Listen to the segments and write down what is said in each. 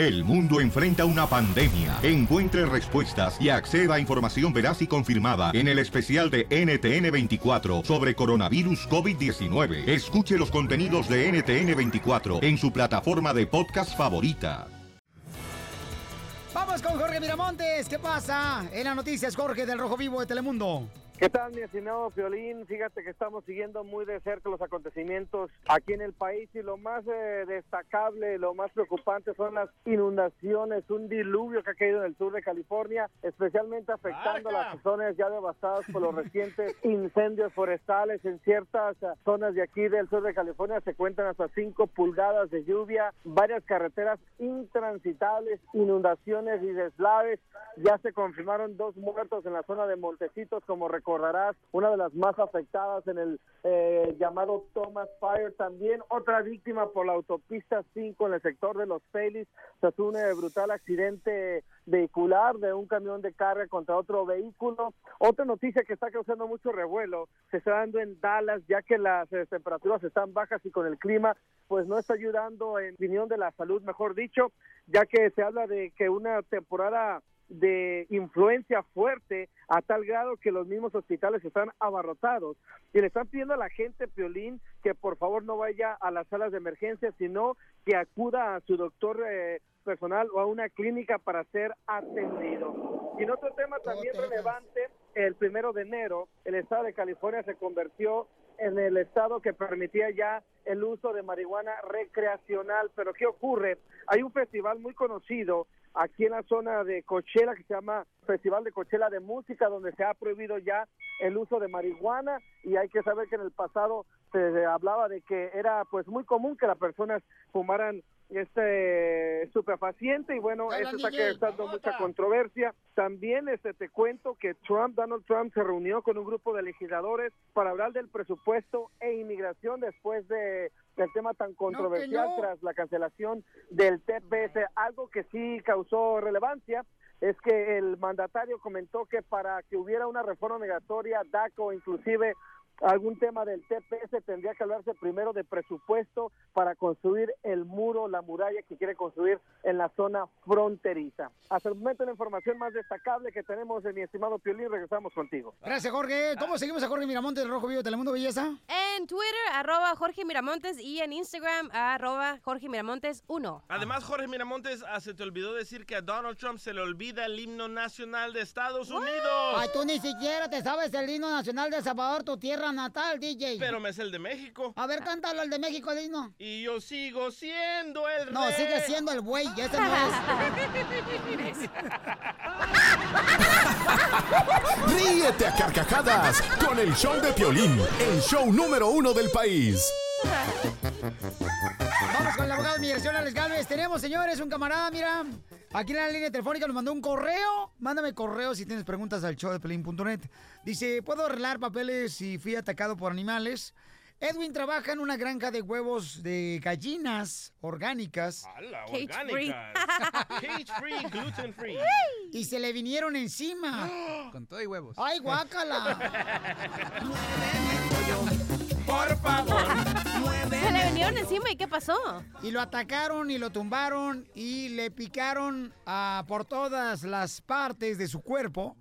El mundo enfrenta una pandemia. Encuentre respuestas y acceda a información veraz y confirmada en el especial de NTN24 sobre coronavirus COVID-19. Escuche los contenidos de NTN24 en su plataforma de podcast favorita. Vamos con Jorge Miramontes. ¿Qué pasa? En las noticias, Jorge del Rojo Vivo de Telemundo. ¿Qué tal, mi estimado Piolín? Fíjate que estamos siguiendo muy de cerca los acontecimientos aquí en el país y lo más eh, destacable, lo más preocupante son las inundaciones, un diluvio que ha caído en el sur de California, especialmente afectando a las zonas ya devastadas por los recientes incendios forestales. En ciertas eh, zonas de aquí del sur de California se cuentan hasta 5 pulgadas de lluvia, varias carreteras intransitables, inundaciones y deslaves. Ya se confirmaron dos muertos en la zona de Montecitos, como recordarás, una de las más afectadas en el eh, llamado Thomas Fire. También otra víctima por la autopista 5 en el sector de Los Feliz, tras un eh, brutal accidente vehicular de un camión de carga contra otro vehículo. Otra noticia que está causando mucho revuelo se está dando en Dallas, ya que las eh, temperaturas están bajas y con el clima, pues no está ayudando en opinión de la salud, mejor dicho, ya que se habla de que una temporada de influencia fuerte a tal grado que los mismos hospitales están abarrotados y le están pidiendo a la gente, Piolín, que por favor no vaya a las salas de emergencia, sino que acuda a su doctor eh, personal o a una clínica para ser atendido. Y en otro tema también relevante, el primero de enero, el estado de California se convirtió en el estado que permitía ya el uso de marihuana recreacional. Pero ¿qué ocurre? Hay un festival muy conocido aquí en la zona de Coachella que se llama Festival de Coachella de Música, donde se ha prohibido ya el uso de marihuana y hay que saber que en el pasado se hablaba de que era pues muy común que las personas fumaran este estupefaciente y bueno, eso está causando mucha controversia. También este te cuento que Trump, Donald Trump se reunió con un grupo de legisladores para hablar del presupuesto e inmigración después de del tema tan controversial tras la cancelación del TPS, algo que sí causó relevancia es que el mandatario comentó que para que hubiera una reforma migratoria, DACO, inclusive algún tema del TPS, tendría que hablarse primero de presupuesto para construir el muro, la muralla que quiere construir en la zona fronteriza. Hasta el momento la información más destacable que tenemos de mi estimado Piolín, regresamos contigo. Gracias, Jorge. ¿Cómo seguimos a Jorge Miramontes del Rojo Vivo de Telemundo Belleza? En Twitter, arroba Jorge Miramontes y en Instagram, arroba Jorge Miramontes 1. Además, Jorge Miramontes, ah, se te olvidó decir que a Donald Trump se le olvida el himno nacional de Estados Unidos. Ay, tú ni siquiera te sabes el himno nacional de Salvador, tu tierra natal, DJ. Pero me es el de México. A ver, cántalo el de México, himno. Y yo sigo siendo el No, rey. sigue siendo el güey, ese no es. Ríete a carcajadas con el show de Piolín, el show número uno del país. Con el abogado de migración, Alex Galvez. Tenemos, señores, un camarada, mira, aquí en la línea telefónica nos mandó un correo. Mándame correo si tienes preguntas al show de pelín.net. Dice, ¿puedo arreglar papeles si fui atacado por animales? Edwin trabaja en una granja de huevos de gallinas orgánicas. ¡Hala, orgánicas! Cage free, gluten free. Y se le vinieron encima. Con todo y huevos. ¡Ay, guácala! Por favor. Se le vinieron encima y ¿qué pasó? Y lo atacaron y lo tumbaron y le picaron ah, por todas las partes de su cuerpo.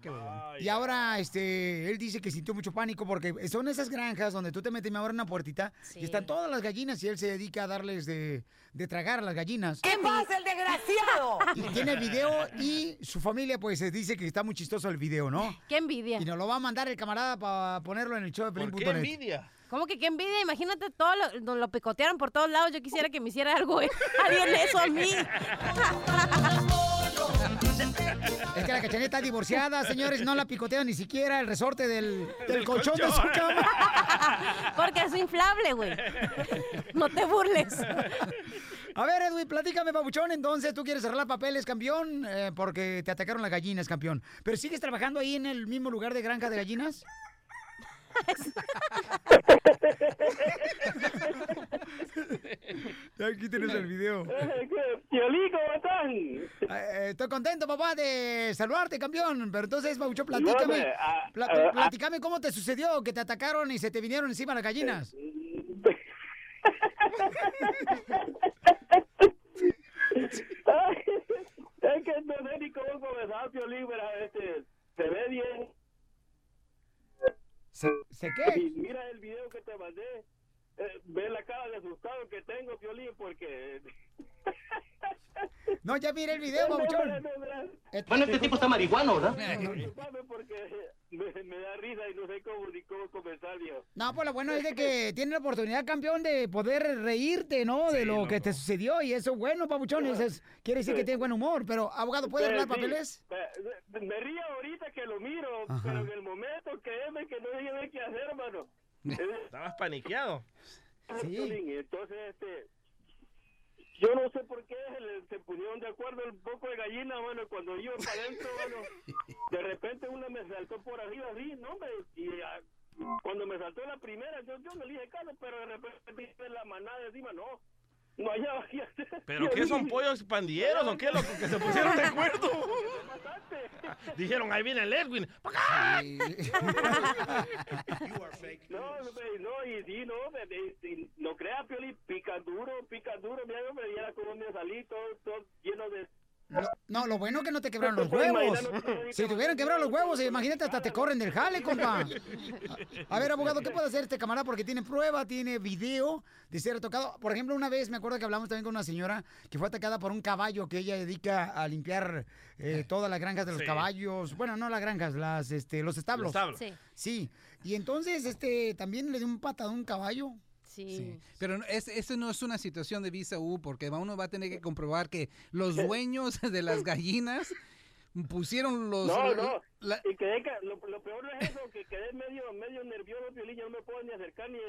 Y ahora este, él dice que sintió mucho pánico porque son esas granjas donde tú te metes y me abren una puertita y están todas las gallinas y él se dedica a darles de, de tragar a las gallinas. ¿Qué pasa, el desgraciado? Y tiene video y su familia pues dice que está muy chistoso el video, ¿no? ¡Qué envidia! Y nos lo va a mandar el camarada para ponerlo en el show de ¿Por qué envidia? ¿Cómo que qué envidia? Imagínate todo lo, nos lo picotearon por todos lados. Yo quisiera que me hiciera algo, ¿eh? Alguien eso a mí. Es que la cachanilla está divorciada, señores, no la picotean ni siquiera el resorte del, del Del colchón de su cama. Porque es inflable, güey. No te burles. A ver, Edwin, platícame, papuchón. Entonces, ¿tú quieres arreglar papeles, campeón? Eh, porque te atacaron las gallinas, campeón. ¿Pero sigues trabajando ahí en el mismo lugar de granja de gallinas? Aquí tienes el video. Piolín, ¿cómo están? Eh, estoy contento, papá, de saludarte, campeón. Pero entonces, Pabuchón, platícame. Igualmente, ah, Pla- ah, platícame cómo te sucedió que te atacaron y se te vinieron encima las gallinas. es que no sé ni cómo comenzar, Piolín, pero este, se ve bien. ¿Se, ¿se qué? Mira el video que te mandé. Eh, ve la cara de asustado que tengo, Piolín, porque... No, ya mire el video, babuchón. Bueno, este tipo está marihuano, ¿verdad? No, no. porque me, me da risa y no sé cómo ni cómo comenzar, viejo. No, pues lo bueno es de que tiene la oportunidad, campeón, de poder reírte, ¿no? De lo que te sucedió y eso es bueno, papuchón. Eso es- quiere decir que tiene buen humor. Pero, abogado, ¿puede Sí, hablar sí. papeles? Me, me río ahorita que lo miro, Ajá. pero en el momento créeme que no sé qué hacer, hermano. Estabas paniqueado. Sí. Entonces, este, yo no sé por qué se, le- se pusieron de acuerdo el poco de gallina, bueno, cuando iba para adentro, bueno, de repente una me saltó por arriba así, ¿no? Me, y ah, cuando me saltó la primera, yo, yo me le dije caso, pero de repente la manada encima, no, no. ¿Pero qué son pollos pandilleros o qué, loco? Que se pusieron de acuerdo. Dijeron, ahí viene el Edwin. ¡Pa' acá! No, no, y sí, no, y no crea, Pioli, pica duro, pica duro, mira, yo me viera cómo me salí, todo, todo lleno de... No, lo bueno es que no te quebraron los huevos. Si te hubieran quebrado los huevos, imagínate, hasta te corren del jale, compa. A ver, abogado, ¿qué puede hacer este camarada? Porque tiene prueba, tiene video de ser tocado. Por ejemplo, una vez me acuerdo que hablamos también con una señora que fue atacada por un caballo que ella dedica a limpiar eh, todas las granjas de los Sí. caballos. Bueno, no las granjas, las, este, los establos. Los establos. Sí. Sí. Y entonces, este, también le dio un patadón a un caballo. Sí. Pero no- es, eso no es una situación de visa U, porque uno va a tener que comprobar que los dueños de las gallinas pusieron los... No, no, la- y quedé, lo, lo peor no es eso, que quedé medio, medio nervioso, Piolín, ya no me puedo ni acercar ni,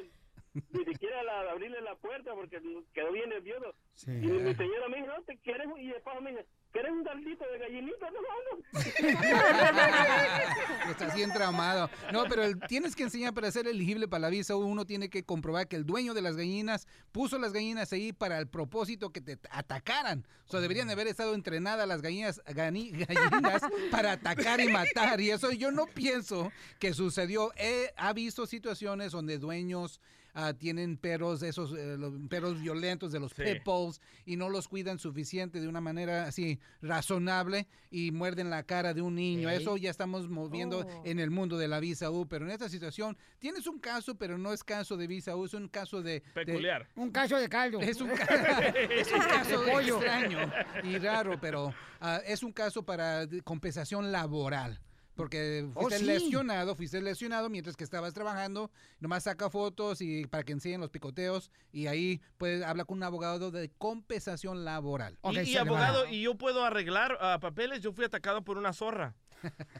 ni siquiera la, abrirle la puerta porque quedó bien nervioso. Sí. Y mi señora me dijo, no, te quieres, un-" y después me dice, ¿quieres un caldito de gallinita? No, no. Estás bien traumado. No, pero el- tienes que enseñar para ser elegible para la visa uno tiene que comprobar que el dueño de las gallinas puso las gallinas ahí para el propósito que te atacaran. O sea, deberían de haber estado entrenadas las gallinas, gani- gallinas para atacar y matar. Y eso yo no pienso que sucedió. He ha visto situaciones donde dueños ah, tienen perros, esos eh, los perros violentos de los Sí. pit bulls y no los cuidan suficiente de una manera así razonable y muerden la cara de un niño. Eso ya estamos moviendo Oh. en el mundo de la visa U, pero en esta situación tienes un caso, pero no es caso de visa U, es un caso de... de- Peculiar. Un caso de caldo. es un, ca- es un caso De pollo. extraño y raro, pero ah, es un caso para compensación laboral. Porque Oh, fuiste sí. lesionado, fuiste lesionado mientras que estabas trabajando, nomás saca fotos y para que enseñen los picoteos y ahí pues habla con un abogado de compensación laboral. y, y abogado, y yo puedo arreglar ah, papeles. Yo fui atacado por una zorra.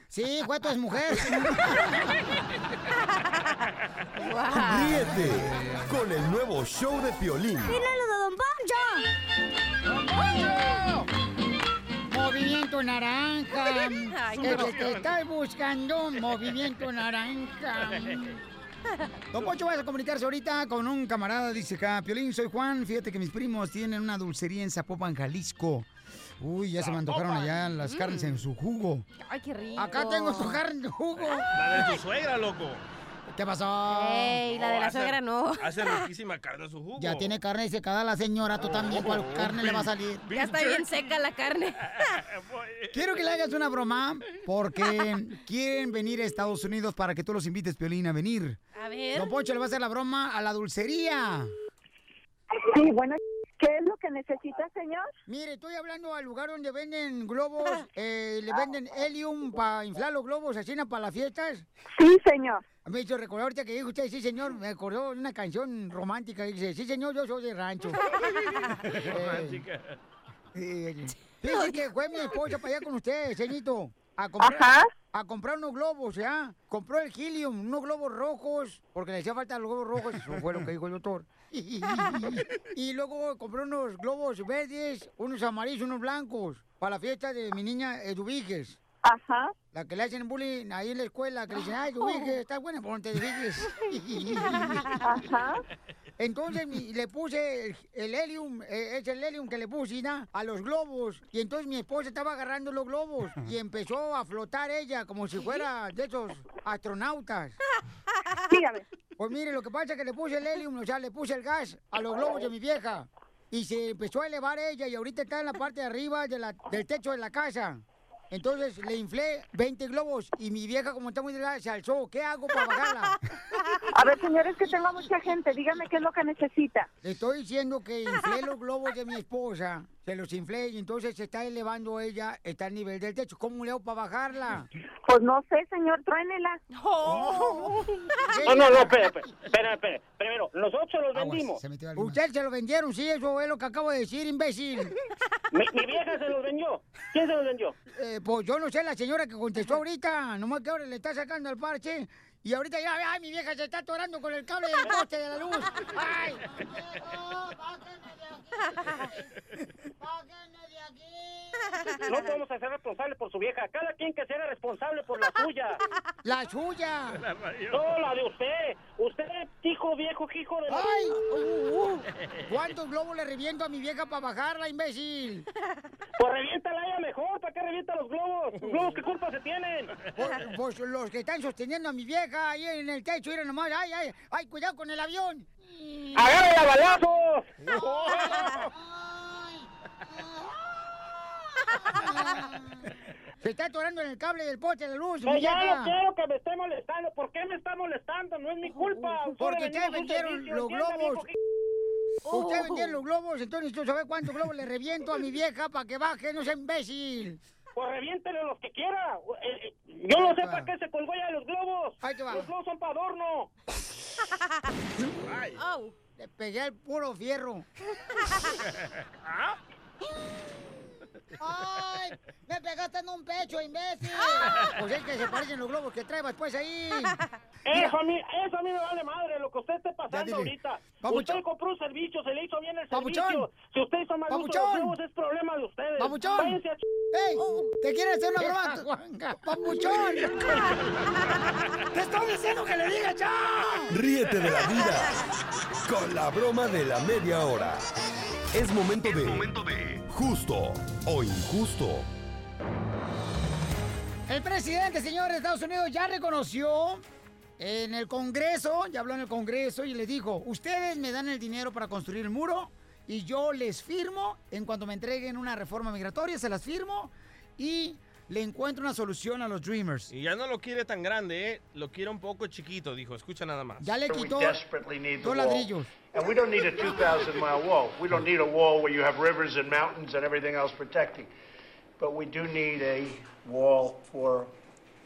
Sí, Guato es mujer. Ríete con el nuevo show de Piolín. Movimiento naranja. Ay, El no. que te estás buscando, movimiento naranja. Don Poncho, vas a comunicarse ahorita con un camarada. Dice acá, Piolín, soy Juan. Fíjate que mis primos tienen una dulcería en Zapopan, Jalisco. Uy, ya se me antojaron allá las carnes en su jugo. Ay, qué rico. Acá tengo tu carne en jugo. La de tu suegra, loco. ¿Qué pasó? Ey, la de la hace- suegra no. Hace riquísima carne su jugo. Ya tiene carne secada la señora, tú también. ¿Cuál carne le va a salir? Ya está bien seca la carne. Quiero que le hagas una broma porque quieren venir a Estados Unidos para que tú los invites, Piolín, a venir. A ver. Don Poncho le va a hacer la broma a la dulcería. Sí, bueno, ¿qué es lo que necesita, señor? Mire, estoy hablando al lugar donde venden globos, eh, le venden helium para inflar los globos, así para las fiestas. Sí, señor. Me hizo recordar ahorita que dijo usted, sí, señor, me acordó de una canción romántica que dice, sí, señor, yo soy de rancho. Romántica. Eh, Fíjese que fue mi esposa para allá con usted, ceñito. A comprar, Ajá. a comprar unos globos, ¿ya? Compró el helium, unos globos rojos, porque le hacía falta los globos rojos, eso fue lo que dijo el doctor. y luego compró unos globos verdes, unos amarillos, unos blancos, para la fiesta de mi niña Eduviges. Ajá. La que le hacen bullying ahí en la escuela, que le dicen, ay, Eduviges, estás buena, ponte Eduviges. Ajá. Entonces mi- le puse el, el helium, eh, es el helium que le puse ¿no? a los globos. Y entonces mi esposa estaba agarrando los globos y empezó a flotar ella como si fuera de esos astronautas. Dígame. Pues mire, lo que pasa es que le puse el helium, o sea, le puse el gas a los globos de mi vieja. y se empezó a elevar ella y ahorita está en la parte de arriba de la- del techo de la casa. Entonces le inflé 20 globos y mi vieja como está muy delgada se alzó. ¿Qué hago para bajarla? A ver, señores, que tengo mucha gente. Dígame qué es lo que necesita. Le estoy diciendo que inflé los globos de mi esposa, se los inflé y entonces se está elevando ella, está al nivel del techo. ¿Cómo le hago para bajarla? Pues no sé, señor, truénela. Oh. No, no, no, espera, espera, espera. Primero, nosotros los vendimos. Ustedes se lo vendieron, sí, eso es lo que acabo de decir, imbécil. Mi, mi vieja se los vendió. ¿Quién se los vendió? Eh, pues yo no sé, la señora que contestó ahorita, nomás que ahora le está sacando el parche. Y ahorita ya, ay, mi vieja se está atorando con el cable del poste de la luz. ¡Ay! No podemos hacer responsable por su vieja. Cada quien que sea responsable por la suya. ¡La suya! No, la de usted. Usted, hijo viejo, hijo de... ¡Ay! Uh, uh. ¿Cuántos globos le reviento a mi vieja para bajarla, imbécil? Pues reviéntala ella mejor. ¿Para qué revienta los globos? ¿Los globos qué culpa se tienen? Pues, pues los que están sosteniendo a mi vieja ahí en el techo, miren nomás, ay, ay, ay, cuidado con el avión. ¡Agárrala a balazos! Se está atorando en el cable del poste de la luz. Mi ya vieja. no quiero que me esté molestando. ¿Por qué me está molestando? No es mi culpa. Porque ustedes vendieron los globos. Ustedes vendieron los globos, entonces tú sabes cuántos globos le reviento a mi vieja para que baje, no sea imbécil. Pues reviéntele los que quiera. Eh, eh, Yo no sé para qué se colgó ya los globos. Ahí te va. Los globos son para adorno. Oh. Le pegué al puro fierro. ¡Ay! ¡Me pegaste en un pecho, imbécil! Pues es que se parecen los globos que trae después ahí. Eso a, mí, eso a mí me vale madre lo que usted esté Ya pasando ahorita. Papuchón. Usted compró un servicio, se le hizo bien el Papuchón. servicio. Si usted hizo mal uso de los Papuchón. globos, es problema de ustedes. ¡Papuchón! Váyanse a ch- ¡Ey! ¿Te quieres hacer una broma? ¡Papuchón! ¡Te estoy diciendo que le diga chao! Ríete de la vida con la broma de la media hora. Es momento de justo o injusto. El presidente, señor de Estados Unidos, ya reconoció en el Congreso, ya habló en el Congreso y le dijo, ustedes me dan el dinero para construir el muro y yo les firmo, en cuanto me entreguen una reforma migratoria, se las firmo y le encuentro una solución a los Dreamers. Y ya no lo quiere tan grande, ¿eh? Lo quiere un poco chiquito, dijo. Escucha nada más. Ya le We quitó dos ladrillos. And we don't need a 2,000 mile wall. We don't need a wall where you have rivers and mountains and everything else protecting. But we do need a wall for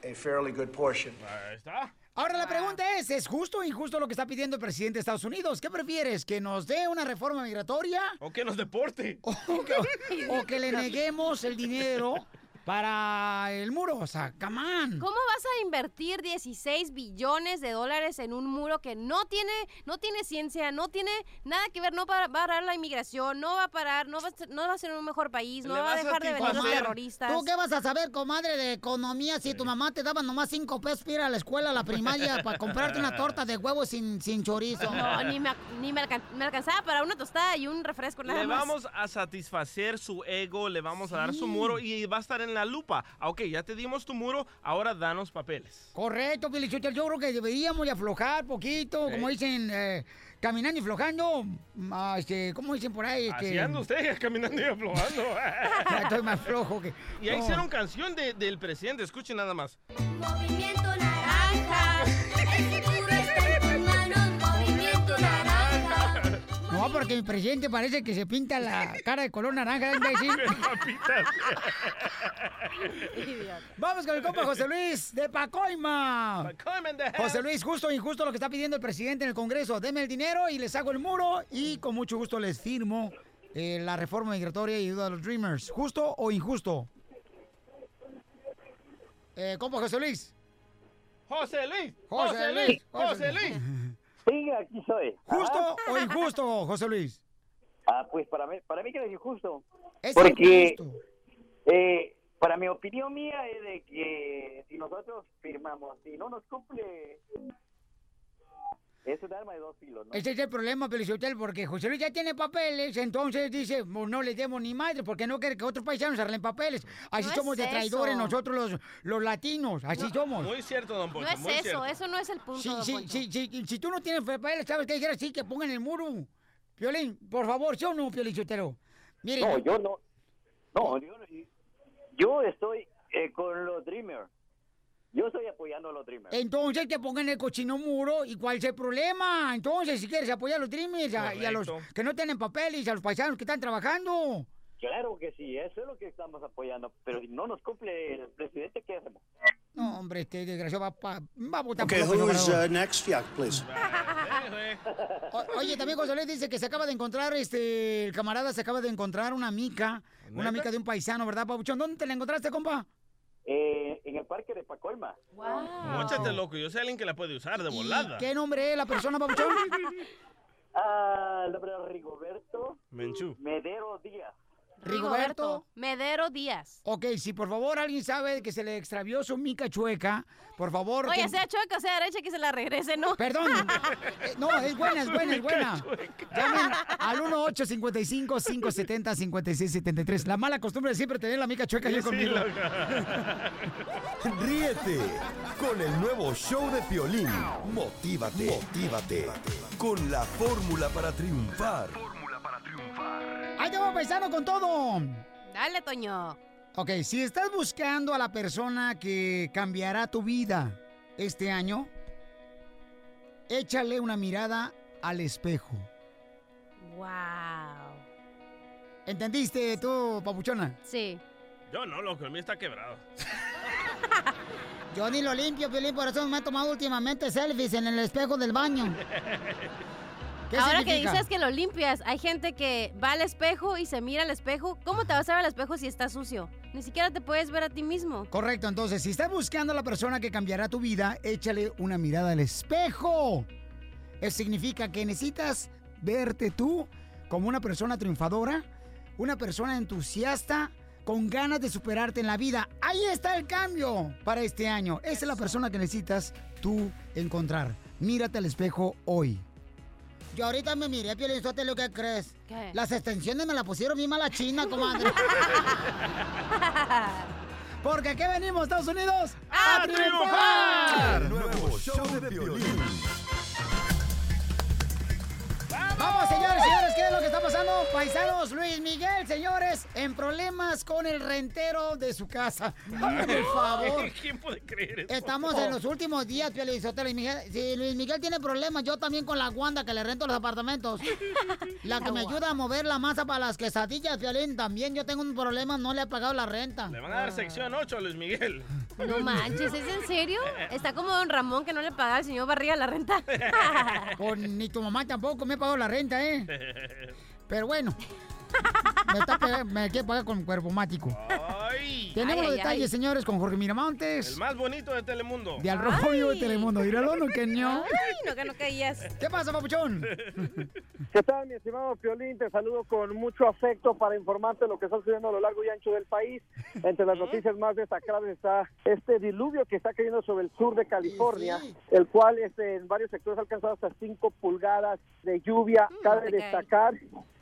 a fairly good portion. Ahí está. Ahora la pregunta es, ¿es justo o injusto lo que está pidiendo el presidente de Estados Unidos? ¿Qué prefieres? ¿Que nos dé una reforma migratoria? O que nos deporte. O que, o que le neguemos el dinero para el muro. O sea, come on. ¿Cómo vas a invertir 16 billones de dólares en un muro que no tiene, no tiene ciencia, no tiene nada que ver, no va va a parar la inmigración, no va a parar, no va a ser, no va a ser un mejor país, no Le va a vas a dejar de venir los terroristas? ¿Tú qué vas a saber, comadre, de economía si tu mamá te daba nomás cinco pesos para ir a la escuela, a la primaria, para comprarte una torta de huevo sin, sin chorizo? No, ni me, ni me, alcan- me alcanzaba para una tostada y un refresco nada Le más. vamos a satisfacer su ego, le vamos a dar su muro y va a estar en la lupa. Ah, Ok, ya te dimos tu muro, ahora danos papeles. Correcto, Pilichotel, yo creo que deberíamos de aflojar poquito, como dicen, eh, caminando y flojando, ah, este, ¿cómo dicen por ahí? Este, Así anda usted, caminando y aflojando. Ya estoy más flojo que... Y ahí No. hicieron canción de- del presidente, escuchen nada más. Movimiento No, porque mi presidente parece que se pinta la cara de color naranja, imbécil. Vamos con el compa José Luis de Pacoima. José Luis, justo o injusto lo que está pidiendo el presidente en el Congreso. Deme el dinero y les hago el muro y con mucho gusto les firmo eh, la reforma migratoria y ayuda a los Dreamers. ¿Justo o injusto? Eh, compa José Luis. José Luis, José Luis, José Luis. Sí, aquí soy. ¿Justo Ajá. o injusto, José Luis? Ah, pues para mí, para mí que es injusto. Es Porque, injusto. eh, para mi opinión mía es de que si nosotros firmamos, si no nos cumple, es un arma de dos filos, ¿no? Ese es el problema, Pelizotel, porque José Luis ya tiene papeles, entonces dice, "Pues no le demos ni madre, porque no quiere que otros paisanos arreglen papeles. Así No es somos de traidores eso. nosotros los, los latinos, así somos. Muy cierto, don No Poncho, es muy eso, cierto. eso no es el punto. Si, don si, Poncho. tú no tienes papeles, ¿sabes qué dijera? Sí, que pongan el muro. Piolín, por favor, ¿sí o no, Piolín Chotero? Mire, No, yo no. No, yo, no- yo estoy eh, con los Dreamers. Yo estoy apoyando a los Dreamers. Entonces que pongan el cochino muro y cuál es el problema. Entonces, si quieres apoyar a los dreamers a- y a los que no tienen papeles y a los paisanos que están trabajando. Claro que sí, eso es lo que estamos apoyando. Pero si no nos cumple el presidente, ¿qué hacemos? No, hombre, este desgraciado va, pa- va a votar Okay, por who is uh, next? Yeah, please. O- Oye, también José Luis dice que se acaba de encontrar, este, el camarada se acaba de encontrar una mica, una mica de un paisano, ¿verdad, Pabuchón? ¿Dónde te la encontraste, compa? Eh, en el parque de Pacolma. Móchate, loco. Yo sé alguien que la puede usar de volada. ¿Qué nombre es la persona, Pabuchón? Ah, el nombre Rigoberto Menchú. Medero Díaz. Rigoberto. Medero Díaz. Ok, si por favor alguien sabe que se le extravió su mica chueca, por favor... Oye, que- sea chueca o sea derecha, que se la regrese, ¿no? Perdón. Eh, No, es buena, es buena, es buena. Llamen al 1-855-570-5673. La mala costumbre de siempre tener la mica chueca yo conmigo. Ríete con el nuevo show de Piolín. Motívate, motívate con la fórmula para triunfar. Ahí te voy, paisano, con todo. Dale, Toño. Ok, si estás buscando a la persona que cambiará tu vida este año, échale una mirada al espejo. Wow. ¿Entendiste tú, papuchona? Sí. Yo no, loco. El mío está quebrado. Yo ni lo limpio, Piolín, por eso me he tomado últimamente selfies en el espejo del baño. ¿Qué Ahora significa? que dices que lo limpias, hay gente que va al espejo y se mira al espejo. ¿Cómo te vas a ver al espejo si está sucio? Ni siquiera te puedes ver a ti mismo. Correcto, entonces, si estás buscando a la persona que cambiará tu vida, échale una mirada al espejo. Eso significa que necesitas verte tú como una persona triunfadora, una persona entusiasta, con ganas de superarte en la vida. Ahí está el cambio para este año. Esa es la persona que necesitas tú encontrar. Mírate al espejo hoy. Yo ahorita me miré, Piolín lo que crees? ¿Qué? Las extensiones me las pusieron bien mala china, comadre. Porque aquí venimos, Estados Unidos, a, triunfar. El nuevo show de Piolín. Vamos, señores, señores, ¿qué es lo que está pasando? Paisanos, Luis Miguel, señores, en problemas con el rentero de su casa. El favor. ¿Quién puede creer eso? Estamos en los últimos días, Sotelo y Miguel. Si Luis Miguel tiene problemas, yo también con la Wanda que le rento los apartamentos. La que me ayuda a mover la masa para las quesadillas, Piolín, también yo tengo un problema, no le he pagado la renta. Le van a dar sección 8 a Luis Miguel. No manches, ¿es en serio? Está como don Ramón que no le paga al señor Barriga la renta. Pues ni tu mamá tampoco me pagó la renta, ¿eh? Pero bueno. Me, está me quiere pagar con cuerpo mático. Tenemos Ay, los ay, detalles, ay. señores, con Jorge Miramontes. El más bonito de Telemundo. De Al Rojo Vivo de Telemundo. Míralo, no que no. Ay, no, que no caías. ¿Qué pasa, papuchón? ¿Qué tal, mi estimado Piolín? Te saludo con mucho afecto para informarte lo que está sucediendo a lo largo y ancho del país. Entre las noticias más destacadas está este diluvio que está cayendo sobre el sur de California, el cual este, en varios sectores ha alcanzado hasta 5 pulgadas de lluvia. Cabe ok. destacar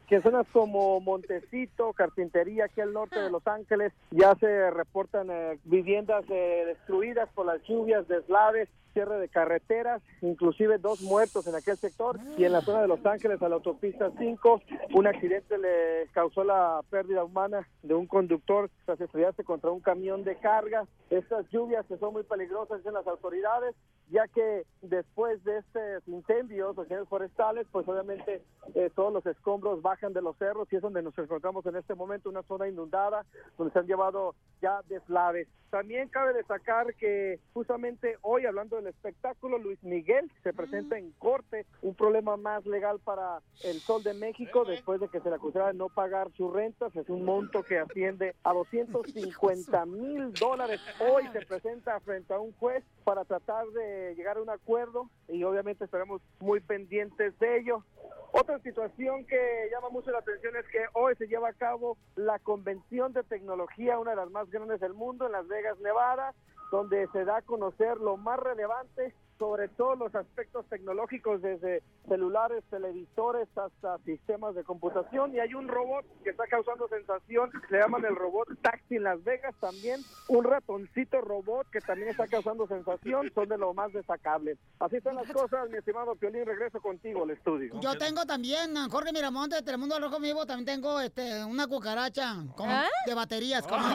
que zonas como Montecito, Carpintería, aquí al norte de Los Ángeles, ya se reportan eh, viviendas eh, destruidas por las lluvias, deslaves, cierre de carreteras, inclusive dos muertos en aquel sector y en la zona de Los Ángeles a la autopista 5 un accidente le causó la pérdida humana de un conductor tras estrellarse contra un camión de carga. Estas lluvias que son muy peligrosas dicen las autoridades ya que después de estos incendios, incendios forestales, pues obviamente eh, todos los escombros bajan de los cerros y es donde nos encontramos en este momento, una zona inundada, donde se han llevado ya deslaves. También cabe destacar que justamente hoy, hablando del espectáculo, Luis Miguel se presenta en corte, un problema más legal para el Sol de México, después de que se le acusara de no pagar sus rentas, es un monto que asciende a 250 mil dólares. Hoy se presenta frente a un juez para tratar de llegar a un acuerdo y obviamente estaremos muy pendientes de ello. Otra situación que llama mucho la atención es que hoy se lleva a cabo la convención de tecnología, una de las más grandes del mundo, en Las Vegas, Nevada, donde se da a conocer lo más relevante sobre todos los aspectos tecnológicos, desde celulares, televisores hasta sistemas de computación. Y hay un robot que está causando sensación, le llaman el robot Taxi en Las Vegas también. Un ratoncito robot que también está causando sensación, son de lo más destacables. Así están las cosas, mi estimado Piolín, regreso contigo al estudio. Yo tengo también, a Jorge Miramonte de Telemundo Rojo Vivo, también tengo este, una cucaracha ¿Ah? de baterías. Como...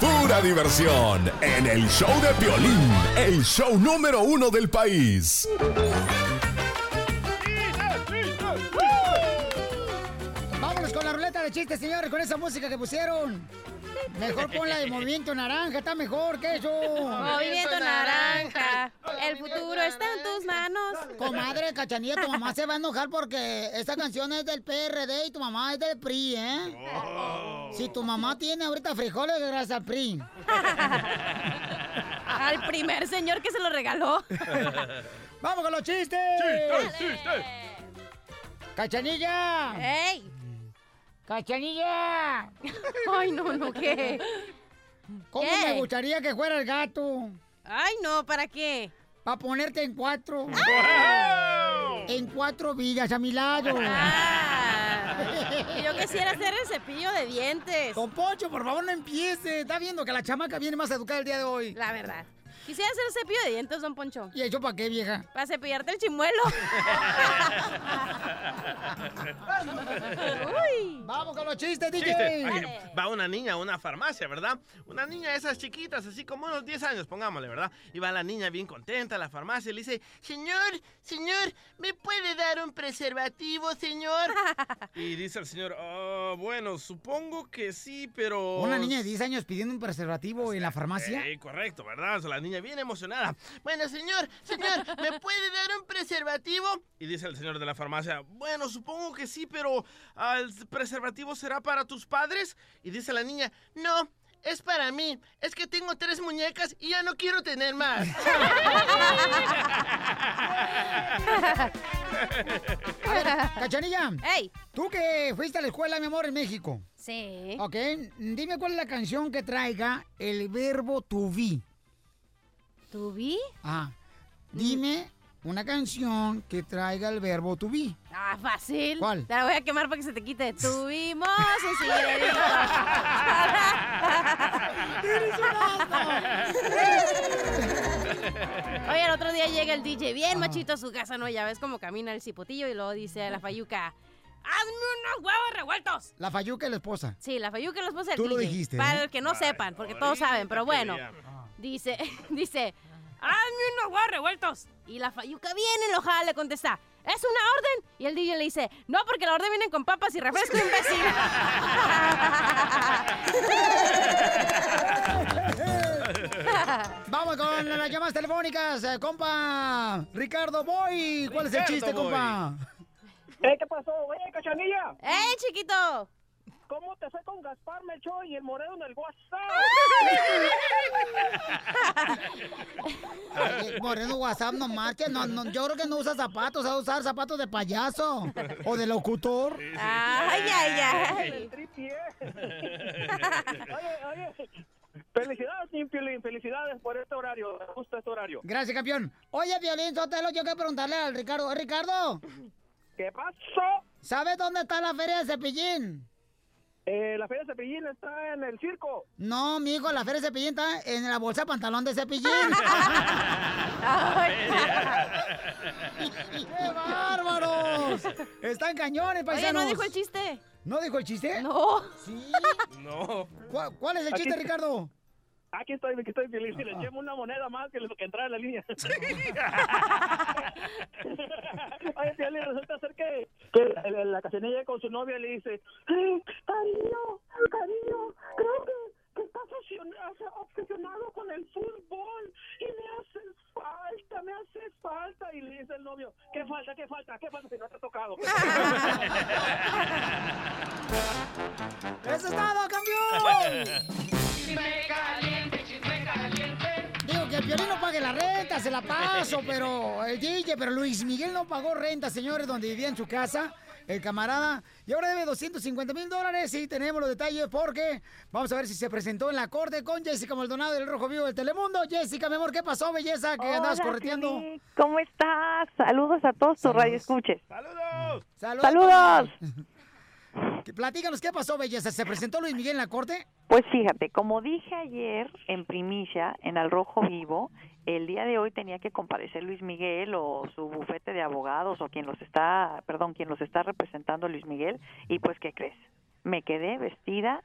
Pura diversión en el show de Piolín, el show número uno del país. Con la ruleta de chistes, señores, con esa música que pusieron. Mejor pon la de Movimiento Naranja, está mejor que eso. Movimiento naranja, el futuro está en tus manos. Comadre Cachanilla, tu mamá se va a enojar porque esta canción es del PRD y tu mamá es del PRI, ¿eh? Si tu mamá tiene ahorita frijoles, gracias al PRI. Al primer señor que se lo regaló. ¡Vamos con los chistes! ¡Cachanilla! ¡Ey! ¡Cachanilla! Ay, no, no, ¿qué? ¿Cómo ¿Qué? me gustaría que fuera el gato? Ay, no, ¿para qué? Para ponerte en cuatro. En cuatro vidas a mi lado. Ah. Yo quisiera hacer el cepillo de dientes. Don Poncho, por favor, no empiece. Está viendo que la chamaca viene más educada el día de hoy. La verdad. Quisiera hacer el cepillo de dientes, don Poncho. ¿Y eso para qué, vieja? Para cepillarte el chimuelo. Uy. Vamos con los chistes, DJ. Chiste. Va una niña a una farmacia, ¿verdad? Una niña de esas chiquitas, así como unos 10 años, pongámosle, ¿verdad? Y va la niña bien contenta a la farmacia y le dice, señor, señor, ¿me puede dar un preservativo, señor? y dice el señor, "Ah, bueno, supongo que sí, pero... Una niña de 10 años pidiendo un preservativo en la farmacia. Eh, correcto, ¿verdad? O sea, la niña bien emocionada. Bueno, señor, señor, ¿me puede dar un preservativo? Y dice el señor de la farmacia, bueno, supongo que sí, pero ¿el preservativo será para tus padres? Y dice la niña, no. Es para mí. Es que tengo tres muñecas y ya no quiero tener más. A ver, Cachanilla. ¡Ey! Tú que fuiste a la escuela, mi amor, en México. Sí. Ok, dime cuál es la canción que traiga el verbo to be. ¿Tu vi? Ah, dime una canción que traiga el verbo to be. Ah, fácil. ¿Cuál? Te la voy a quemar para que se te quite. Tuvimos un sirenito. Oye, el otro día llega el DJ bien machito a su casa, ¿no? Ya ves cómo camina el cipotillo y luego dice a la fayuca, ¡hazme unos huevos revueltos! La Fayuca es la esposa. Sí, la fayuca es la esposa del Tú lo dijiste, Para ¿eh? el que no sepan, porque todos saben, pero bueno. Dice, dice, ¡hazme unos huevos revueltos! Y la fayuca bien enojada le contesta, ¿es una orden? Y el DJ le dice, no, porque la orden viene con papas y refresco, imbécil. Vamos con las llamadas telefónicas, eh, compa. Ricardo Boy, ¿cuál es el Ricardo chiste, Boy. compa? Eh, ¿Qué pasó? Oye, cachanilla. ¡Eh, chiquito! ¿Cómo te fue con Gaspar Melchor y el Moreno en el WhatsApp? Ay, Moreno WhatsApp no marche, no, no, yo creo que no usa zapatos, va a usar zapatos de payaso o de locutor. Ay, ay, ay. El tripié. oye, oye. Felicidades, Piolín, felicidades por este horario. Me gusta este horario. Gracias, campeón. Oye, Violín Sotelo, yo quiero preguntarle al Ricardo. Ricardo. ¿Qué pasó? ¿Sabes dónde está la feria de Cepillín? Eh, la feria de Cepillín está en el circo. No, mijo, la feria de Cepillín está en la bolsa de pantalón de Cepillín. ¡Qué bárbaros! Están cañones, Oye, paisanos. ¿no dijo el chiste? ¿No dijo el chiste? No. Sí. No. ¿Cuál, cuál es el chiste, Ricardo? Aquí estoy, aquí estoy feliz. Si le echemos una moneda más que lo que entra en la línea. Oye, Piolín, resulta ser que, que la, la casanilla con su novia le dice, "Ay, cariño, cariño, creo que, que estás obsesiona- obsesionado con el fútbol y me haces falta, me haces falta. Y le dice el novio, ¿qué falta, qué falta, qué falta si no te ha tocado? ¡Eso es todo, campeón! Digo que el Piolín no pague la renta, se la paso, pero el DJ, pero Luis Miguel no pagó renta, señores, donde vivía en su casa. el camarada. Y ahora debe 250 mil dólares. Y tenemos los detalles porque vamos a ver si se presentó en la corte con Jessica Maldonado del Rojo Vivo del Telemundo. Jessica, mi amor, ¿qué pasó, belleza? Que andabas correteando. ¿Cómo estás? Saludos a todos tus radioescuches. ¡Saludos! ¡Saludos! Que Platícanos, ¿qué pasó, belleza? ¿Se presentó Luis Miguel en la corte? Pues fíjate, como dije ayer en primicia en Al Rojo Vivo, el día de hoy tenía que comparecer Luis Miguel o su bufete de abogados o quien los está, perdón, quien los está representando Luis Miguel y pues ¿qué crees? Me quedé vestida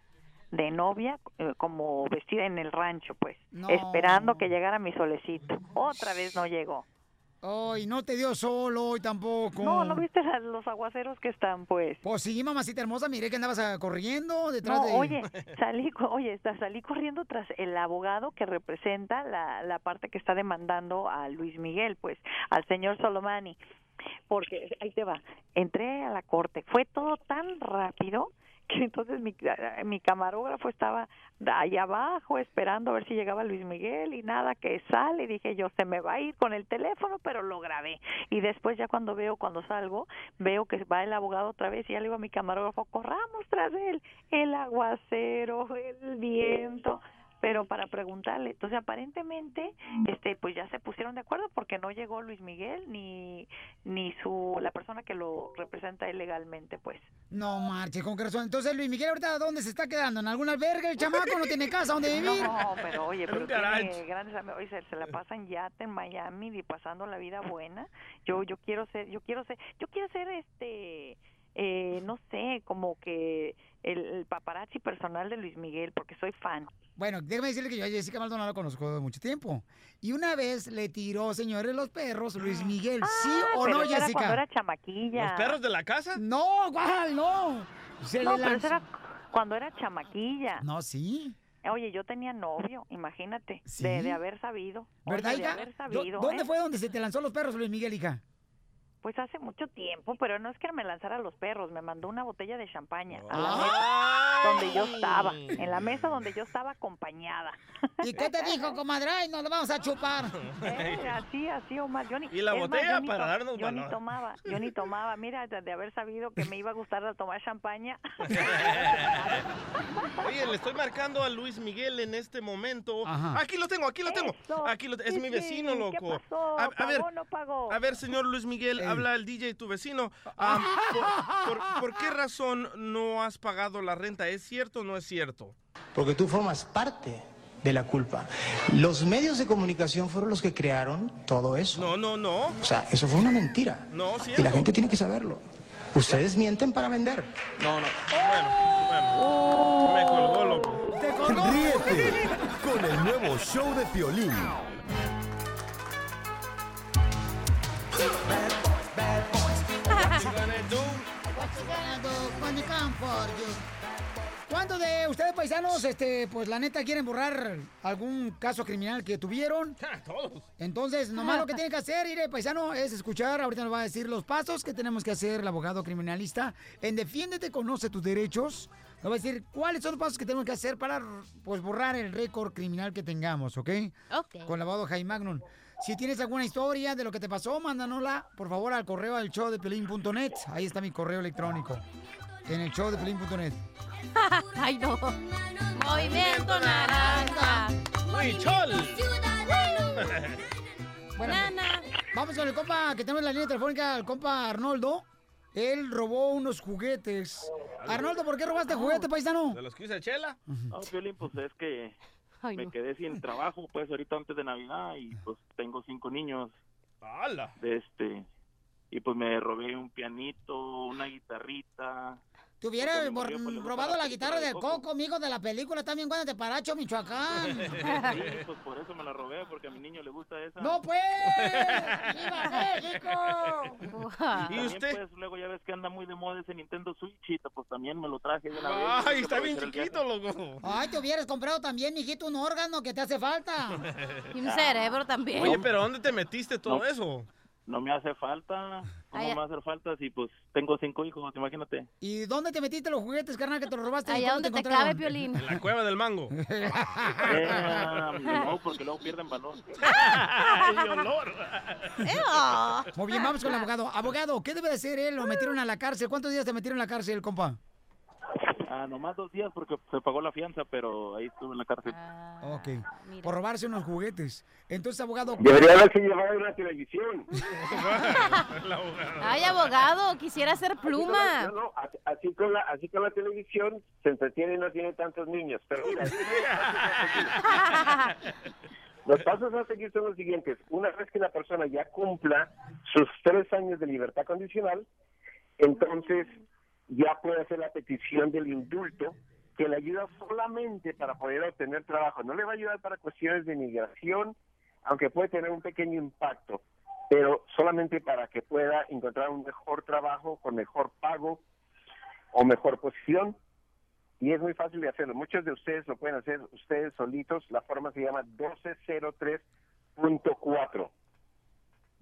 de novia, eh, como vestida en el rancho, pues, No. esperando que llegara mi solecito. Otra vez no llegó. Ay, no te dio solo hoy tampoco. No, ¿no viste a los aguaceros que están, pues? Pues sí, mamacita hermosa, miré que andabas ah, corriendo detrás No, de... oye, salí, oye, salí corriendo tras el abogado que representa la, la parte que está demandando a Luis Miguel, pues, al señor Solomani. Porque, ahí te va, entré a la corte, fue todo tan rápido entonces mi, mi camarógrafo estaba ahí abajo esperando a ver si llegaba Luis Miguel y nada que sale. Dije yo se me va a ir con el teléfono pero lo grabé. Y después ya cuando veo cuando salgo veo que va el abogado otra vez y ya le digo a mi camarógrafo corramos tras él el aguacero el viento pero para preguntarle entonces aparentemente este pues ya se pusieron de acuerdo porque no llegó Luis Miguel ni ni su la persona que lo representa él legalmente pues No marche, con qué razón. Entonces, Luis Miguel, ¿ahorita dónde se está quedando? ¿En algún albergue el chamaco? ¿No tiene casa donde vivir? No, pero oye, pero tiene grandes amigos, oye, se, se la pasan yate en Miami y pasando la vida buena. Yo yo quiero ser, yo quiero ser, yo quiero ser este eh, no sé, como que el, el paparazzi personal de Luis Miguel porque soy fan. Bueno, déjame decirle que yo a Jessica Maldonado la conozco de mucho tiempo. Y una vez le tiró, señores, los perros, Luis Miguel. ¿Sí o Ah, pero no, eso era Jessica? cuando era chamaquilla. ¿Los perros de la casa? No, guau, no. Se no, le pero eso era cuando era chamaquilla. No, sí. Oye, yo tenía novio, imagínate, ¿Sí? de, de haber sabido. ¿Verdad, Oye, de hija? haber ¿Dó- sabido, ¿Dónde ¿eh? fue donde se te lanzó los perros, Luis Miguel, hija? Pues hace mucho tiempo, pero no es que me lanzara a los perros, me mandó una botella de champaña a la ¡Ay! mesa donde yo estaba, en la mesa donde yo estaba acompañada. ¿Y qué te dijo, comadre? Ay, nos lo vamos a chupar. Eh, así, así, Omar. Yo ni, ¿Y la más, botella yo ni para darnos Yo ni tomaba, yo ni tomaba. Mira, de, haber sabido que me iba a gustar tomar champaña. Oye, le estoy marcando a Luis Miguel en este momento. Ajá. Aquí lo tengo, aquí lo tengo. Eso, Aquí lo, es sí, mi sí, vecino, ¿qué loco. pasó? A, a ¿Pagó ver, o no pagó? a ver, señor Luis Miguel, habla el DJ tu vecino. Ah, por, por- por qué razón no has pagado la renta? ¿Es cierto o no es cierto? Porque tú formas parte de la culpa. Los medios de comunicación fueron los que crearon todo eso. No, no, no. O sea, eso fue una mentira. No, Y cierto. la gente tiene que saberlo. Ustedes mienten para vender. No, no. Bueno, bueno. Me colgó, loco. Ríete con el nuevo show de Piolín. ¿Cuántos de ustedes, paisanos, este, pues la neta, quieren borrar algún caso criminal que tuvieron? Todos. Entonces, nomás lo que tienen que hacer, ir paisano, es escuchar. Ahorita nos va a decir los pasos que tenemos que hacer el abogado criminalista en Defiéndete, conoce tus derechos. Nos va a decir cuáles son los pasos que tenemos que hacer para, pues, borrar el récord criminal que tengamos, ¿ok? Ok. Con el abogado Jaime Magnum. Si tienes alguna historia de lo que te pasó, mándanosla, por favor, al correo del show de Pelín.net. Ahí está mi correo electrónico. En el show de Pelín.net. Ay, no. Movimiento naranja. ¡Huichol! Bueno, vamos con el compa que tenemos en la línea telefónica, el compa Arnoldo. Él robó unos juguetes. Arnoldo, ¿por qué robaste juguete, paisano? ¿De los que usa Chela? No, Piolín, pues es que Ay, me no. quedé sin trabajo, pues ahorita antes de Navidad y pues tengo cinco niños. ¡Hala! De este, y pues me robé un pianito, una guitarrita. Te marido, pues, robado la la guitarra de del Coco. Coco, amigo de la película también, cuando te paracho, Michoacán. Sí, pues por eso me la robé, porque a mi niño le gusta esa. ¡No, pues! ¡Viva México! Y usted? Pues luego ya ves que anda muy de moda ese Nintendo Switch, pues también me lo traje de una vez. ¡Ay, está bien chiquito, loco! Ay, te hubieras comprado también, mijito, un órgano que te hace falta. Y un cerebro también. Oye, pero ¿dónde te metiste todo No. eso? No me hace falta. ¿Cómo me va a hacer falta si pues tengo cinco hijos? Imagínate. ¿Y dónde te metiste los juguetes, carnal, que te los robaste? Allá ¿Cómo donde te encontraron? cabe, Piolín. En la cueva del mango. Eh, no, porque luego pierden valor. ¡Ay, olor! Muy bien, vamos con el abogado. Abogado, ¿qué debe de hacer él? Lo metieron a la cárcel. ¿Cuántos días te metieron a la cárcel, compa? Ah, nomás dos días porque se pagó la fianza, pero ahí estuve en la cárcel. Ok. Por robarse unos juguetes. Entonces, abogado... Debería haberse llevado una televisión. Ay, abogado, quisiera ser Así con pluma. la- no, así- así con la, así con la televisión se entretiene y no tiene tantos niños. Pero mira, los pasos a seguir son los siguientes. Una vez que la persona ya cumpla sus tres años de libertad condicional, entonces ya puede hacer la petición del indulto que le ayuda solamente para poder obtener trabajo. No le va a ayudar para cuestiones de inmigración, aunque puede tener un pequeño impacto, pero solamente para que pueda encontrar un mejor trabajo con mejor pago o mejor posición. Y es muy fácil de hacerlo. Muchos de ustedes lo pueden hacer ustedes solitos. La forma se llama 1203.4.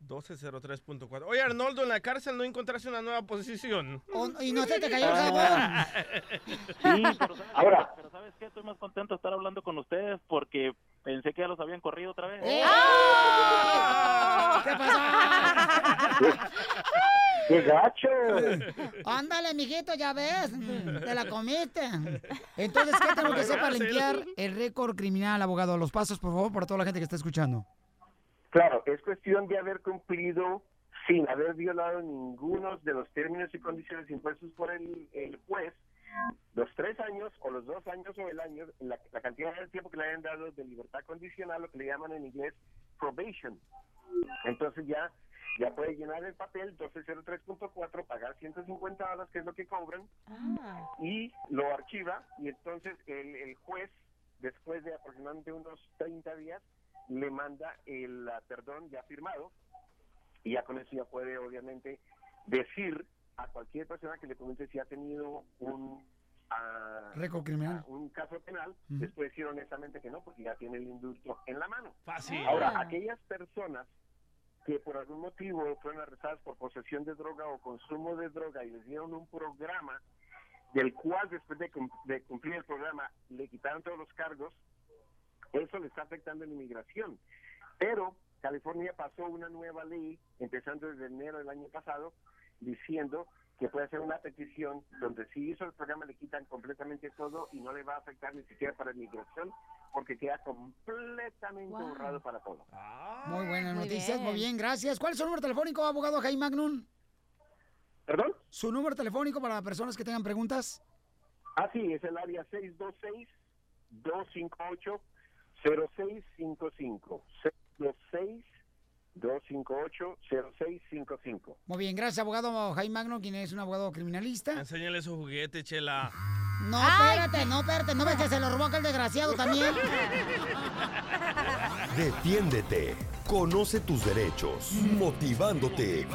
1203.4. Oye, Arnoldo, en la cárcel no encontraste una nueva posición. y no se te cayó el Ah. Sí, pero ¿sabes, Ahora. pero ¿sabes qué? Estoy más contento de estar hablando con ustedes porque pensé que ya los habían corrido otra vez. ¡Eh! ¿Qué ¡Qué gacho! Ándale, mijito, ya ves. Te la comiste. Entonces, ¿qué tengo que hacer para limpiar el récord criminal, abogado? Los pasos, por favor, para toda la gente que está escuchando. Claro, es cuestión de haber cumplido sin haber violado ninguno de los términos y condiciones impuestos por el, el juez los tres años o los dos años o el año, la, la cantidad de tiempo que le hayan dado de libertad condicional, lo que le llaman en inglés probation. Entonces ya ya puede llenar el papel 1203.4, pagar 150 dólares, que es lo que cobran, y lo archiva y entonces el, el juez, después de aproximadamente unos 30 días, le manda el ah, perdón ya firmado y ya con eso ya puede obviamente decir a cualquier persona que le comente si ha tenido un ah, Récord criminal. ah, un caso penal, Ujú. les puede decir honestamente que no, porque ya tiene el indulto en la mano. Fácil. Ahora, Ah. aquellas personas que por algún motivo fueron arrestadas por posesión de droga o consumo de droga y les dieron un programa del cual después de, cum- de cumplir el programa le quitaron todos los cargos, eso le está afectando en inmigración. Pero California pasó una nueva ley, empezando desde enero del año pasado, diciendo que puede hacer una petición donde si hizo el programa le quitan completamente todo y no le va a afectar ni siquiera para inmigración porque queda completamente Wow. borrado para todo. Muy buenas Muy noticias, bien. muy bien, gracias. ¿Cuál es su número telefónico, abogado Jaime Magnum? ¿Perdón? ¿Su número telefónico para personas que tengan preguntas? Ah, sí, es el área 626-258-0655. 626-258-0655. Muy bien, gracias, abogado Jaime Magnum, quien es un abogado criminalista. Enséñale su juguete, Chela. No, espérate, no, espérate, ¿no ves que se lo robó aquel desgraciado también? Defiéndete. Conoce tus derechos. Motivándote.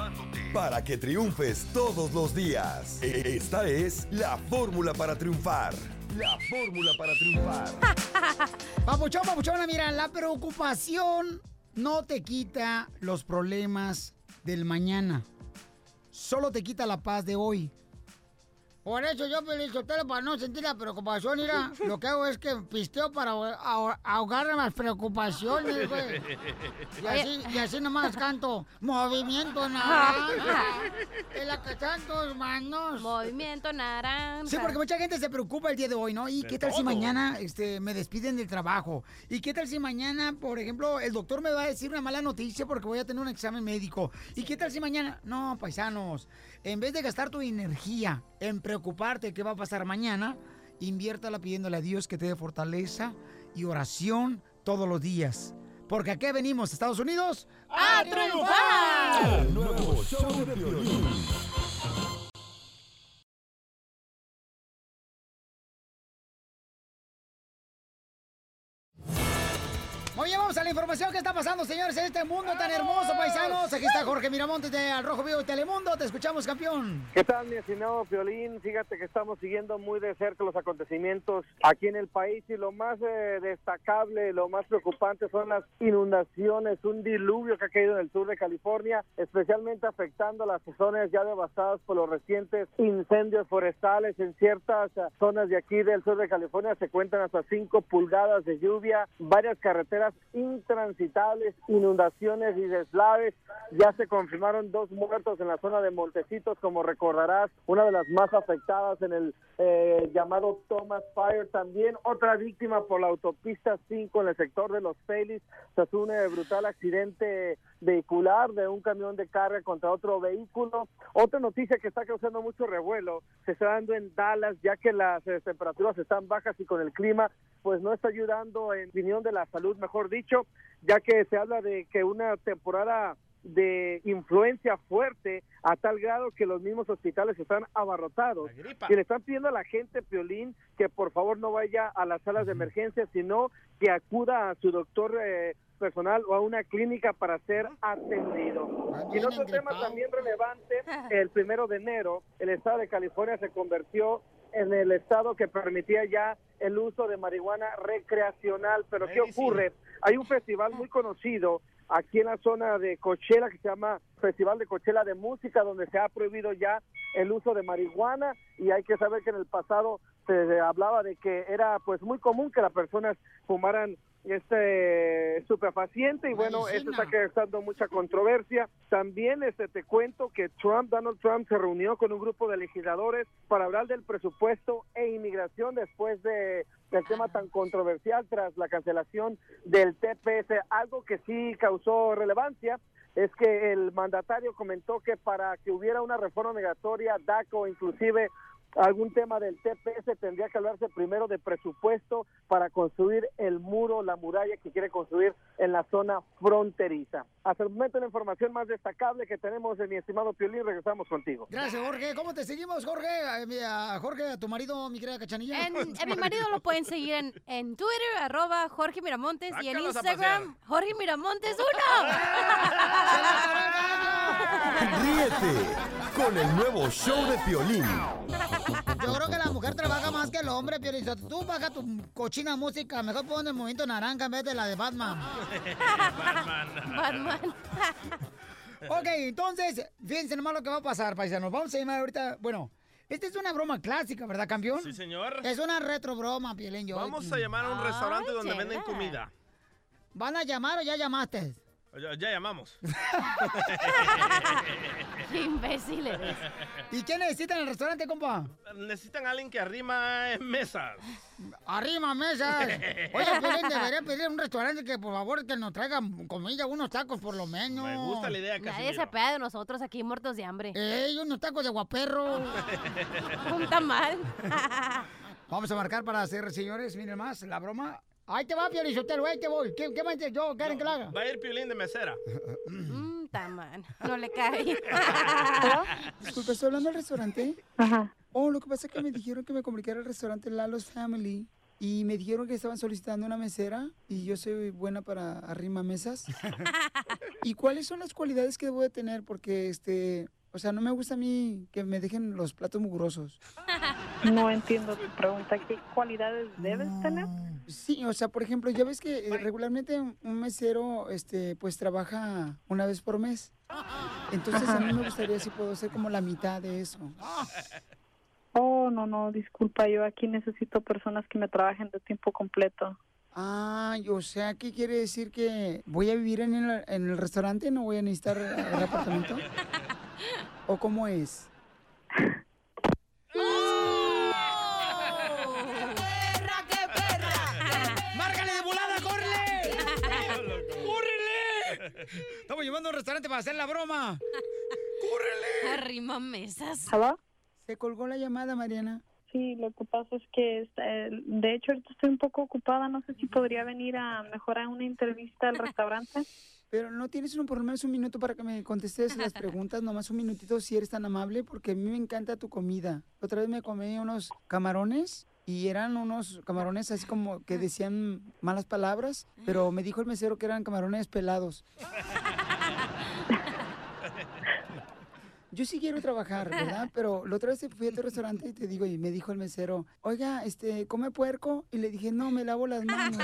Para que triunfes todos los días. E- Esta es la fórmula para triunfar. La fórmula para triunfar. Papuchón, papuchona, mira, la preocupación no te quita los problemas del mañana. Solo te quita la paz de hoy. Por eso yo, Pelizotelo, para no sentir la preocupación, mira, lo que hago es que pisteo para ahogar- las preocupaciones, güey. Y así, y así nomás canto, movimiento naranja, en la que están tus manos. Movimiento naranja. Sí, porque mucha gente se preocupa el día de hoy, ¿no? ¿Y De qué tal si mañana este, me despiden del trabajo? ¿Y qué tal si mañana, por ejemplo, el doctor me va a decir una mala noticia porque voy a tener un examen médico? ¿Y qué tal si mañana? No, paisanos, en vez de gastar tu energía en preocuparte qué va a pasar mañana, inviértala pidiéndole a Dios que te dé fortaleza y oración todos los días. Porque aquí venimos, Estados Unidos, ¡A triunfar! El nuevo show de. Muy bien, vamos a la información que está pasando, señores, en este mundo tan hermoso, paisanos. Aquí está Jorge Miramontes de Al Rojo Vivo de Telemundo. Te escuchamos, campeón. ¿Qué tal, mi estimado Piolín? Fíjate que estamos siguiendo muy de cerca los acontecimientos aquí en el país y lo más eh, destacable, lo más preocupante son las inundaciones, un diluvio que ha caído en el sur de California, especialmente afectando a las zonas ya devastadas por los recientes incendios forestales. En ciertas eh, zonas de aquí del sur de California se cuentan hasta 5 pulgadas de lluvia, varias carreteras intransitables, inundaciones y deslaves. Ya se confirmaron dos muertos en la zona de Montecitos, como recordarás, una de las más afectadas en el eh, llamado Thomas Fire. También otra víctima por la autopista 5 en el sector de Los Feliz, tras un eh, brutal accidente vehicular de un camión de carga contra otro vehículo. Otra noticia que está causando mucho revuelo se está dando en Dallas, ya que las eh, temperaturas están bajas y con el clima, pues no está ayudando en opinión de la salud, mejor dicho, ya que se habla de que una temporada de influencia fuerte a tal grado que los mismos hospitales están abarrotados. Y le están pidiendo a la gente Piolín que por favor no vaya a las salas de emergencia sino que acuda a su doctor eh, personal o a una clínica para ser atendido. Y en otro tema también relevante, el primero de enero, el estado de California se convirtió en el estado que permitía ya el uso de marihuana recreacional. Pero ¿qué ocurre? Hay un festival muy conocido aquí en la zona de Coachella que se llama Festival de Coachella de Música, donde se ha prohibido ya el uso de marihuana y hay que saber que en el pasado se hablaba de que era pues muy común que las personas fumaran este estupefaciente y bueno, esto está causando mucha controversia. También este te cuento que Trump, Donald Trump se reunió con un grupo de legisladores para hablar del presupuesto e inmigración después de del tema tan controversial tras la cancelación del TPS, algo que sí causó relevancia es que el mandatario comentó que para que hubiera una reforma migratoria, DACO, inclusive algún tema del TPS, tendría que hablarse primero de presupuesto para construir el muro, la muralla que quiere construir en la zona fronteriza. Hasta el momento la información más destacable que tenemos de mi estimado Piolín, regresamos contigo. Gracias, Jorge. ¿Cómo te seguimos, Jorge? A, mi- a Jorge, a tu marido, mi querida Cachanilla. En, en mi marido lo pueden seguir en, en Twitter, arroba Jorge Miramontes, y en a Instagram, Jorge Miramontes 1. Ríete con el nuevo show de Piolín. Yo creo que la mujer trabaja más que el hombre, Piolín. Tú baja tu cochina música. Mejor pon el movimiento naranja en vez de la de Batman. Batman. ok, entonces, fíjense nomás lo que va a pasar, paisanos. Vamos a llamar ahorita. Bueno, esta es una broma clásica, ¿verdad, campeón? Sí, señor. Es una retro broma, Piolín. Yo- Vamos a llamar a un restaurante donde venden comida. ¿Van a llamar o ya llamaste? Ya, ya llamamos. Qué imbécil eres. ¿Y qué necesitan en el restaurante, compa? Necesitan a alguien que arrima eh, mesas. Arrima mesas. Oye, Piolín, debería pedir a un restaurante que por favor que nos traigan comida, unos tacos por lo menos. Me gusta la idea, Nadie se pega de nosotros aquí muertos de hambre. ¡Ey, unos tacos de guaperro! Un tamal. Vamos a marcar para hacer, señores, miren más, la broma. Ahí te va, Piolín, Sotelo, ahí te voy. ¿Qué, qué más yo, Karen, que la haga? Va a ir Piolín de mesera. Un tamal. No le cae. Disculpe, ¿estoy hablando del restaurante? Ajá. Oh, lo que pasa es que me dijeron que me comunicara al restaurante Lalo's Family y me dijeron que estaban solicitando una mesera y yo soy buena para arrima mesas. ¿Y cuáles son las cualidades que debo de tener? Porque, este, o sea, no me gusta a mí que me dejen los platos mugrosos. No entiendo tu pregunta. ¿Qué cualidades debes tener? Sí, o sea, por ejemplo, ya ves que eh, regularmente un un mesero, este, pues trabaja una vez por mes. Entonces a mí me gustaría si puedo ser como la mitad de eso. Oh, no, no, disculpa. Yo aquí necesito personas que me trabajen de tiempo completo. Ah, o sea, ¿qué quiere decir que voy a vivir en el, en el restaurante? ¿No voy a necesitar el apartamento? ¿O cómo es? Estamos llevando a un restaurante para hacer la broma. Arrima mesas. ¿Aló? Se colgó la llamada, Mariana. Sí, lo que pasa es que, este, de hecho, ahorita estoy un poco ocupada. No sé si podría venir a mejor a una entrevista al restaurante. Pero no tienes un, por lo menos un minuto para que me contestes las preguntas, nomás un minutito si eres tan amable, porque a mí me encanta tu comida. Otra vez me comí unos camarones y eran unos camarones así como que decían malas palabras, pero me dijo el mesero que eran camarones pelados. Yo sí quiero trabajar, ¿verdad? Pero la otra vez fui a tu restaurante y te digo, y me dijo el mesero, oiga, este, ¿come puerco? Y le dije, no, me lavo las manos.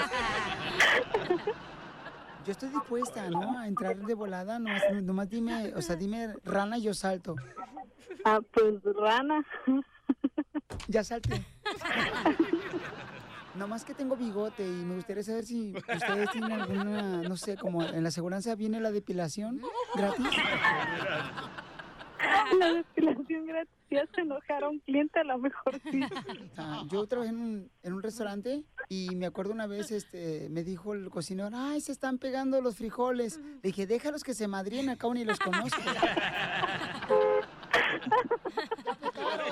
Yo estoy dispuesta, ¿no? A entrar de volada, nomás, nomás dime, o sea, dime rana y yo salto. Ah, pues rana. Ya salte. Nomás que tengo bigote y me gustaría saber si ustedes tienen alguna, no sé, como en la aseguranza viene la depilación gratis. La depilación gratis. Ya se enojaron un cliente, a lo mejor sí. Ah, yo trabajé en un, en un restaurante y me acuerdo una vez, este, me dijo el cocinero, ay, se están pegando los frijoles. Le dije, déjalos que se madrien, acá ni los conozco.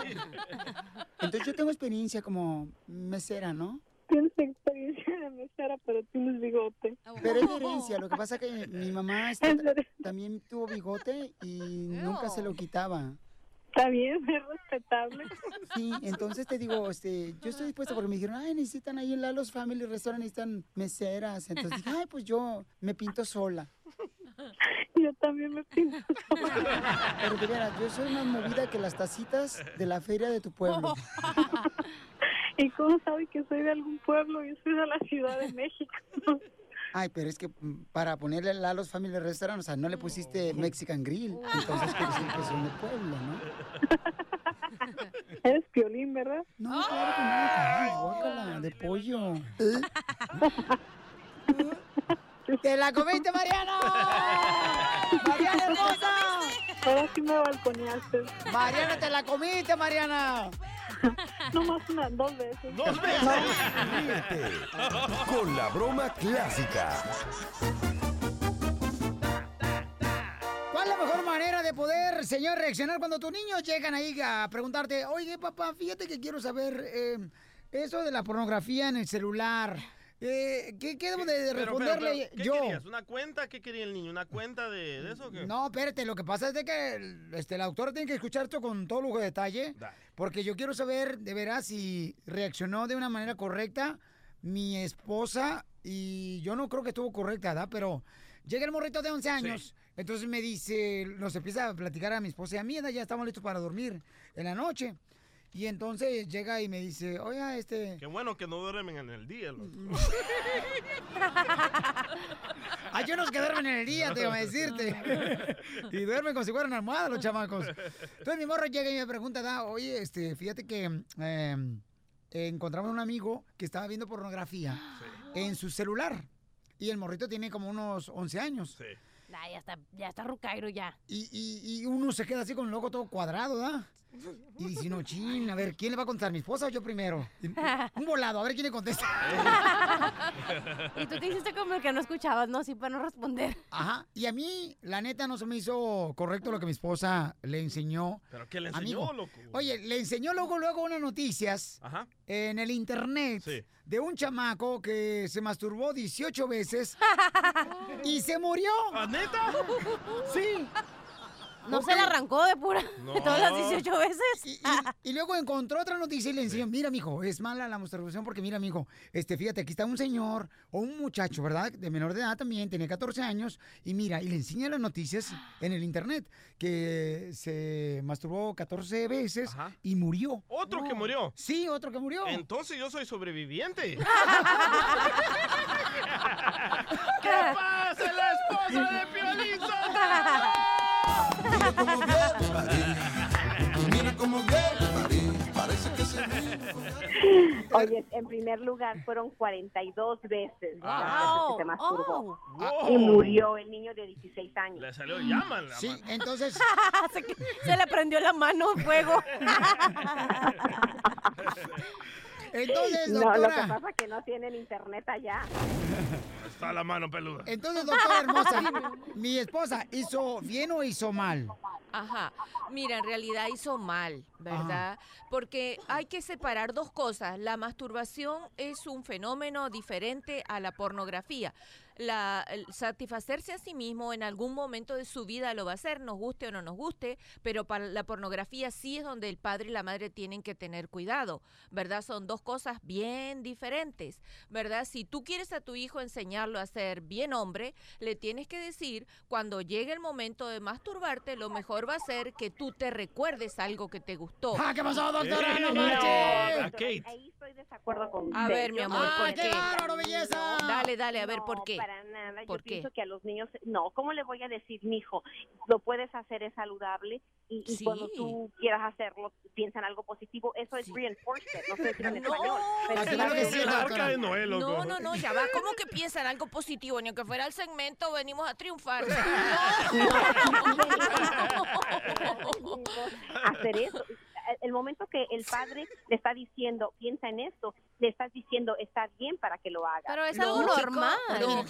Entonces yo tengo experiencia como mesera, ¿no? Tienes experiencia de mesera, pero tienes bigote. Pero es herencia, lo que pasa que mi mamá este, también tuvo bigote y nunca se lo quitaba. Está bien, es respetable. Sí, entonces te digo, este, yo estoy dispuesta porque me dijeron, ay, necesitan ahí en Lalo's Family Restaurant, necesitan meseras. Entonces dije, ay, pues yo me pinto sola. Yo también me pinto Pero de veras, yo soy más movida que las tacitas de la feria de tu pueblo. ¿Y cómo sabe que soy de algún pueblo? Yo soy de la Ciudad de México. Ay, pero es que mm, para ponerle Lalo's Family Restaurant, o sea, no le pusiste Mexican Grill. Entonces quiere decir que son de pueblo, ¿no? Eres piolín, ¿verdad? No, claro que no. Ay, guácala, de pollo. ¡Te la comiste, Mariana! ¡Mariana hermosa! Ahora sí me balconeaste. Mariana, te la comiste, Mariana. No más una, dos veces. ¡Dos veces! Ríete con la broma clásica. ¿Cuál es la mejor manera de poder, señor, reaccionar cuando tus niños llegan ahí a preguntarte, oye, papá, fíjate que quiero saber eh, eso de la pornografía en el celular? Eh, ¿qué, ¿Qué debo de Pero, pero, responderle pero, ¿qué yo? querías? ¿Una cuenta? ¿Qué quería el niño? ¿Una cuenta de, de eso o qué? No, espérate, lo que pasa es de que este, la doctora tiene que escuchar esto con todo lujo de detalle, porque yo quiero saber de veras si reaccionó de una manera correcta mi esposa, y yo no creo que estuvo correcta, ¿verdad? Pero llega el morrito de 11 años, entonces me dice, nos empieza a platicar a mi esposa y a mí, ya estamos listos para dormir en la noche. Y entonces llega y me dice, oiga, este... Qué bueno que no duermen en el día. loco. Hay unos que duermen en el día, te iba a decirte. y duermen como si fueran almohadas los chamacos. Entonces mi morro llega y me pregunta, da, oye, este, fíjate que eh, encontramos un amigo que estaba viendo pornografía en su celular. Y el morrito tiene como unos 11 años. Nah, ya está, ya está rucairo ya. Y, y- y uno se queda así con el logo todo cuadrado, ¿da? Y dice, no, chin, a ver, ¿quién le va a contestar, mi esposa o yo primero? Un volado, a ver quién le contesta. Y tú te hiciste como el que no escuchabas, ¿no? Sí, para no responder. Ajá. Y a mí, la neta, no se me hizo correcto lo que mi esposa le enseñó. ¿Pero qué le enseñó, Amigo, loco? Oye, le enseñó luego, luego unas noticias Ajá. en el internet Sí. de un chamaco que se masturbó 18 veces y se murió. ¿Ah, neta? Sí. ¿No se la arrancó de pura? No. Todas las 18 veces? Y, y- y luego encontró otra noticia y le enseñó, mira, mijo, es mala la masturbación porque mira, mijo, este, fíjate, aquí está un señor o un muchacho, ¿verdad? De menor de edad también, tiene 14 años, y mira, y le enseña las noticias en el internet, que se masturbó 14 veces y murió. ¿Otro que murió? Sí, otro que murió. Entonces yo soy sobreviviente. ¿Qué pasa, la esposa de Piolín Mira cómo viene, Marín, parece que se Oye, en primer lugar fueron 42 veces Ah. que se masturbó. Oh. Y murió el niño de 16 años. Le salió llama en la Sí, mano. entonces... se, se le prendió la mano fuego. Entonces, No, lo que doctora. pasa es que no tienen internet allá. Está la mano peluda. Entonces, doctora hermosa, mi esposa, ¿hizo bien o hizo mal? Ajá. Mira, en realidad hizo mal. ¿verdad? Porque hay que separar dos cosas. La masturbación es un fenómeno diferente a la pornografía. La, satisfacerse a sí mismo en algún momento de su vida lo va a hacer, nos guste o no nos guste, pero para la pornografía sí es donde el padre y la madre tienen que tener cuidado, ¿verdad? Son dos cosas bien diferentes, ¿verdad? Si tú quieres a tu hijo enseñarlo a ser bien hombre, le tienes que decir, cuando llegue el momento de masturbarte, lo mejor va a ser que tú te recuerdes algo que te gustó. Ah, ¿qué pasó, doctora? No no, marches. Kate. Ahí estoy de acuerdo con A ver, mi amor, no- ¿por ¡Ay, qué qué? bárbaro, belleza! Dale, dale, a ver, No, ¿por qué? Para nada. ¿Por Yo qué? pienso que a los niños, no, ¿cómo le voy a decir, mijo? Lo puedes hacer, es saludable y, y Sí. cuando tú quieras hacerlo, piensa en algo positivo. Eso es reinforcement, no sé en No. español. pero Claro que sí, No, no, no, ya va. ¿Cómo que piensan algo positivo? Ni aunque fuera el segmento, venimos a triunfar. hacer eso. El momento que el padre le está diciendo, piensa en esto, le estás diciendo, está bien para que lo haga. Pero es Lógico, algo normal.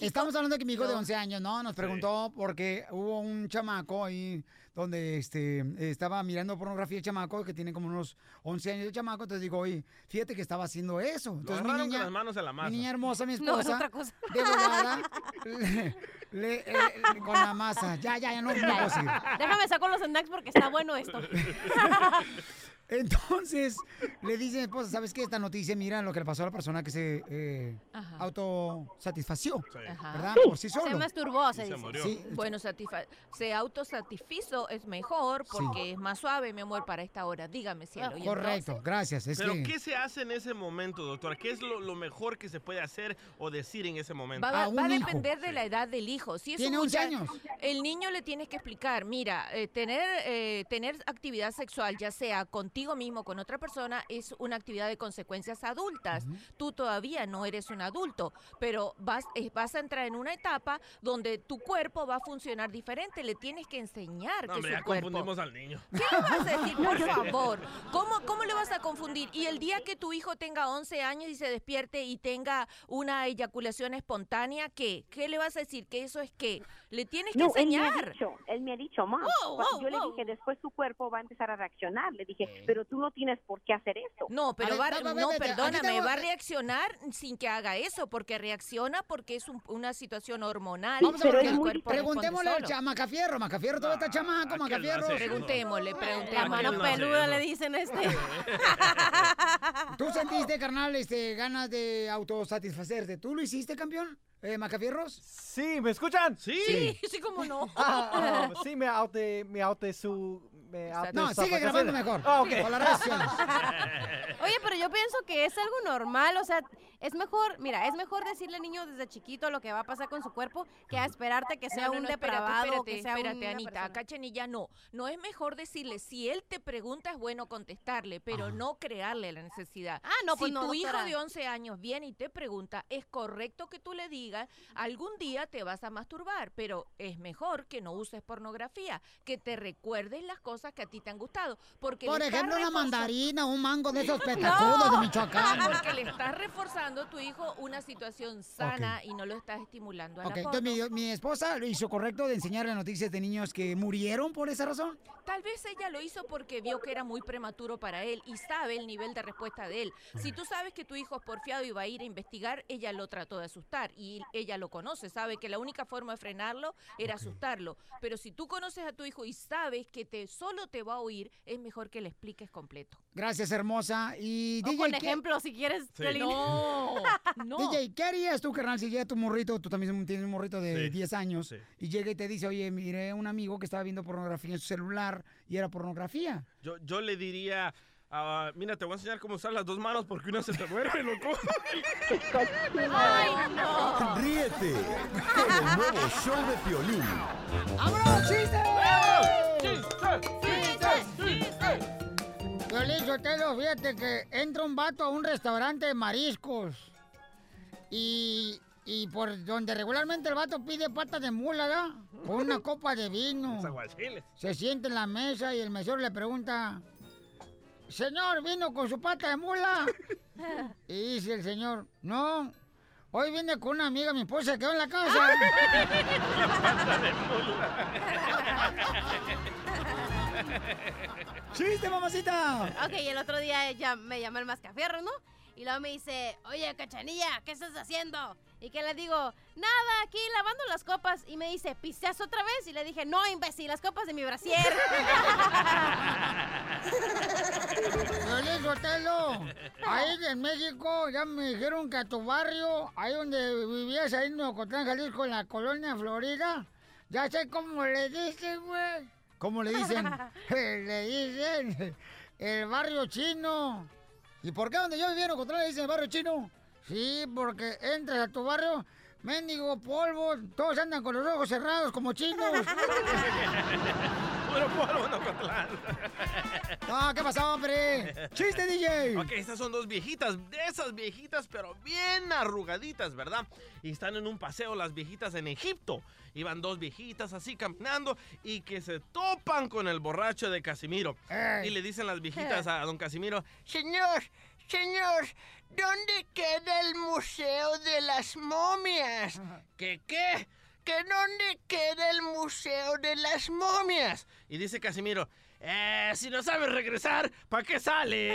estamos hablando de que mi hijo de No. 11 años, ¿no? Nos preguntó porque hubo un chamaco ahí donde este estaba mirando pornografía el chamaco que tiene como unos 11 años de chamaco, entonces digo, oye, fíjate que estaba haciendo eso. Lo Entonces mi niña, con las manos en la masa. mi niña hermosa, mi No, es esposa, otra cosa. de volada, le- le- eh, con la masa. Ya, ya, ya no, no puedo seguir. Déjame sacar los snacks porque está bueno esto. Entonces, le dice mi esposa, ¿sabes qué? Esta noticia, mira lo que le pasó a la persona que se eh, autosatisfació, Ajá. ¿verdad? Por sí solo. Se masturbó, se se dice. murió. Sí, Bueno, satisfa- se autosatisfizo es mejor porque es más suave, mi amor, para esta hora. Dígame, cielo. ¿y correcto, gracias. Es Pero que... ¿qué se hace en ese momento, doctora? ¿Qué es lo, lo mejor que se puede hacer o decir en ese momento? Va, va- Ah, va a hijo. depender de la edad del hijo. Si es Tiene un 11 mucha- años. El niño le tienes que explicar, mira, eh, tener, eh, tener actividad sexual, ya sea contigo mismo o con otra persona, es una actividad de consecuencias adultas. Tú todavía no eres un adulto, pero vas, eh, vas a entrar en una etapa donde tu cuerpo va a funcionar diferente. Le tienes que enseñar No, que hombre, su ya cuerpo... confundimos al niño. ¿Qué le vas a decir, por favor? ¿Cómo, ¿Cómo le vas a confundir? Y el día que tu hijo tenga 11 años y se despierte y tenga una eyaculación espontánea, ¿qué? ¿Qué le vas a decir? ¿Que eso es qué? Le tienes que No, él me ha enseñar. dicho, él me ha dicho, mamá. Wow, wow, yo le wow. dije, después tu cuerpo va a empezar a reaccionar. Le dije, pero tú no tienes por qué hacer eso. No, pero va, no, aquí perdóname, va a reaccionar sin que haga eso, porque reacciona porque es un- una situación hormonal. Vamos a pero ver, preguntémosle al responde solo. cha- Macafierro. Macafierro todavía está chamaco, no Macafierro. eso. Preguntémosle, La preguntémosle. mano no peluda le dicen este. ¿Tú sentiste, carnal, este, ganas de autosatisfacerte? ¿Tú lo hiciste, campeón? Eh, ¿Macafierros? Sí, ¿me escuchan? Sí. Sí, sí, como no. Ah, ah, sí, me auto, me auto su... No, sigue grabando mejor. Ah, ok. Con las redes sociales. Oye, pero yo pienso que es algo normal, o sea, es mejor, mira, es mejor decirle al niño desde chiquito lo que va a pasar con su cuerpo que a esperarte que sea No, no, un no, espérate, depravado, espérate, que sea espérate, una Anita, persona. acá Chenilla no. No es mejor decirle, si él te pregunta es bueno contestarle, pero no crearle la necesidad. Ah, no, pues si no, tu hijo de 11 años viene y te pregunta, es correcto que tú le digas, algún día te vas a masturbar, pero es mejor que no uses pornografía, que te recuerdes las cosas que a ti te han gustado. Porque Por ejemplo, una reforzando- mandarina, un mango de esos petacudos de Michoacán. Porque le estás reforzando a tu hijo una situación sana y no lo estás estimulando a Ok, la entonces mi, mi esposa lo hizo correcto de enseñarle noticias de niños que murieron por esa razón. Tal vez ella lo hizo porque vio que era muy prematuro para él y sabe el nivel de respuesta de él. Si tú sabes que tu hijo es porfiado y va a ir a investigar, ella lo trató de asustar y ella lo conoce, sabe que la única forma de frenarlo era asustarlo. Pero si tú conoces a tu hijo y sabes que te solo te va a oír, es mejor que le expliques completo. Gracias, hermosa. Y O DJ, con ¿qué- ejemplo, si quieres. Sí. Piolín. No, no. DJ, ¿qué harías tú, carnal, si llega tu morrito, tú también tienes un morrito de Sí. 10 años, Sí. y llega y te dice, oye, miré a un amigo que estaba viendo pornografía en su celular y era pornografía? Yo, yo le diría, ah, mira, te voy a enseñar cómo usar las dos manos porque una se te mueve, loco. Ay, no. Ríete con el nuevo show de Piolín. ¡Vámonos, chiste! ¡Chiste! Violín Sotelo, fíjate que entra un vato a un restaurante de mariscos y, y por donde regularmente el vato pide patas de mula. Con una copa de vino. Se sienta en la mesa y el mesero le pregunta, Señor, ¿vino con su pata de mula? Y dice el señor, no, hoy vine con una amiga, mi esposa se quedó en la casa. ¡Chiste, mamacita! Ok, el otro día ella me llama el mascafierro, ¿no? Y luego me dice, oye, cachanilla, ¿qué estás haciendo? Y que le digo, nada, aquí lavando las copas. Y me dice, ¿pisteas otra vez? Y le dije, no, imbécil, las copas de mi brasier. Violín Sotelo, ahí en México ya me dijeron que a tu barrio, ahí donde vivías, ahí en Ocotlán, Jalisco, en la colonia Florida, ya sé cómo le dicen, güey. ¿Cómo le dicen? le dicen el barrio chino. ¿Y por qué donde yo vivía en Ocotlán le dicen el barrio chino? Sí, porque entras a tu barrio, mendigo polvo, todos andan con los ojos cerrados como chinos. Puro polvo, no, Cotlán. No, ¿qué pasó, hombre? ¡Chiste, DJ! Ok, estas son dos viejitas, de esas viejitas, pero bien arrugaditas, ¿verdad? Y están en un paseo las viejitas en Egipto. Iban dos viejitas así caminando y que se topan con el borracho de Casimiro. Ey. Y le dicen las viejitas a don Casimiro, Señor, señor, ¿dónde queda el Museo de las Momias? ¿Qué qué? ¿Que dónde queda el Museo de las Momias? Y dice Casimiro, eh, si no sabes regresar, ¿para qué sale?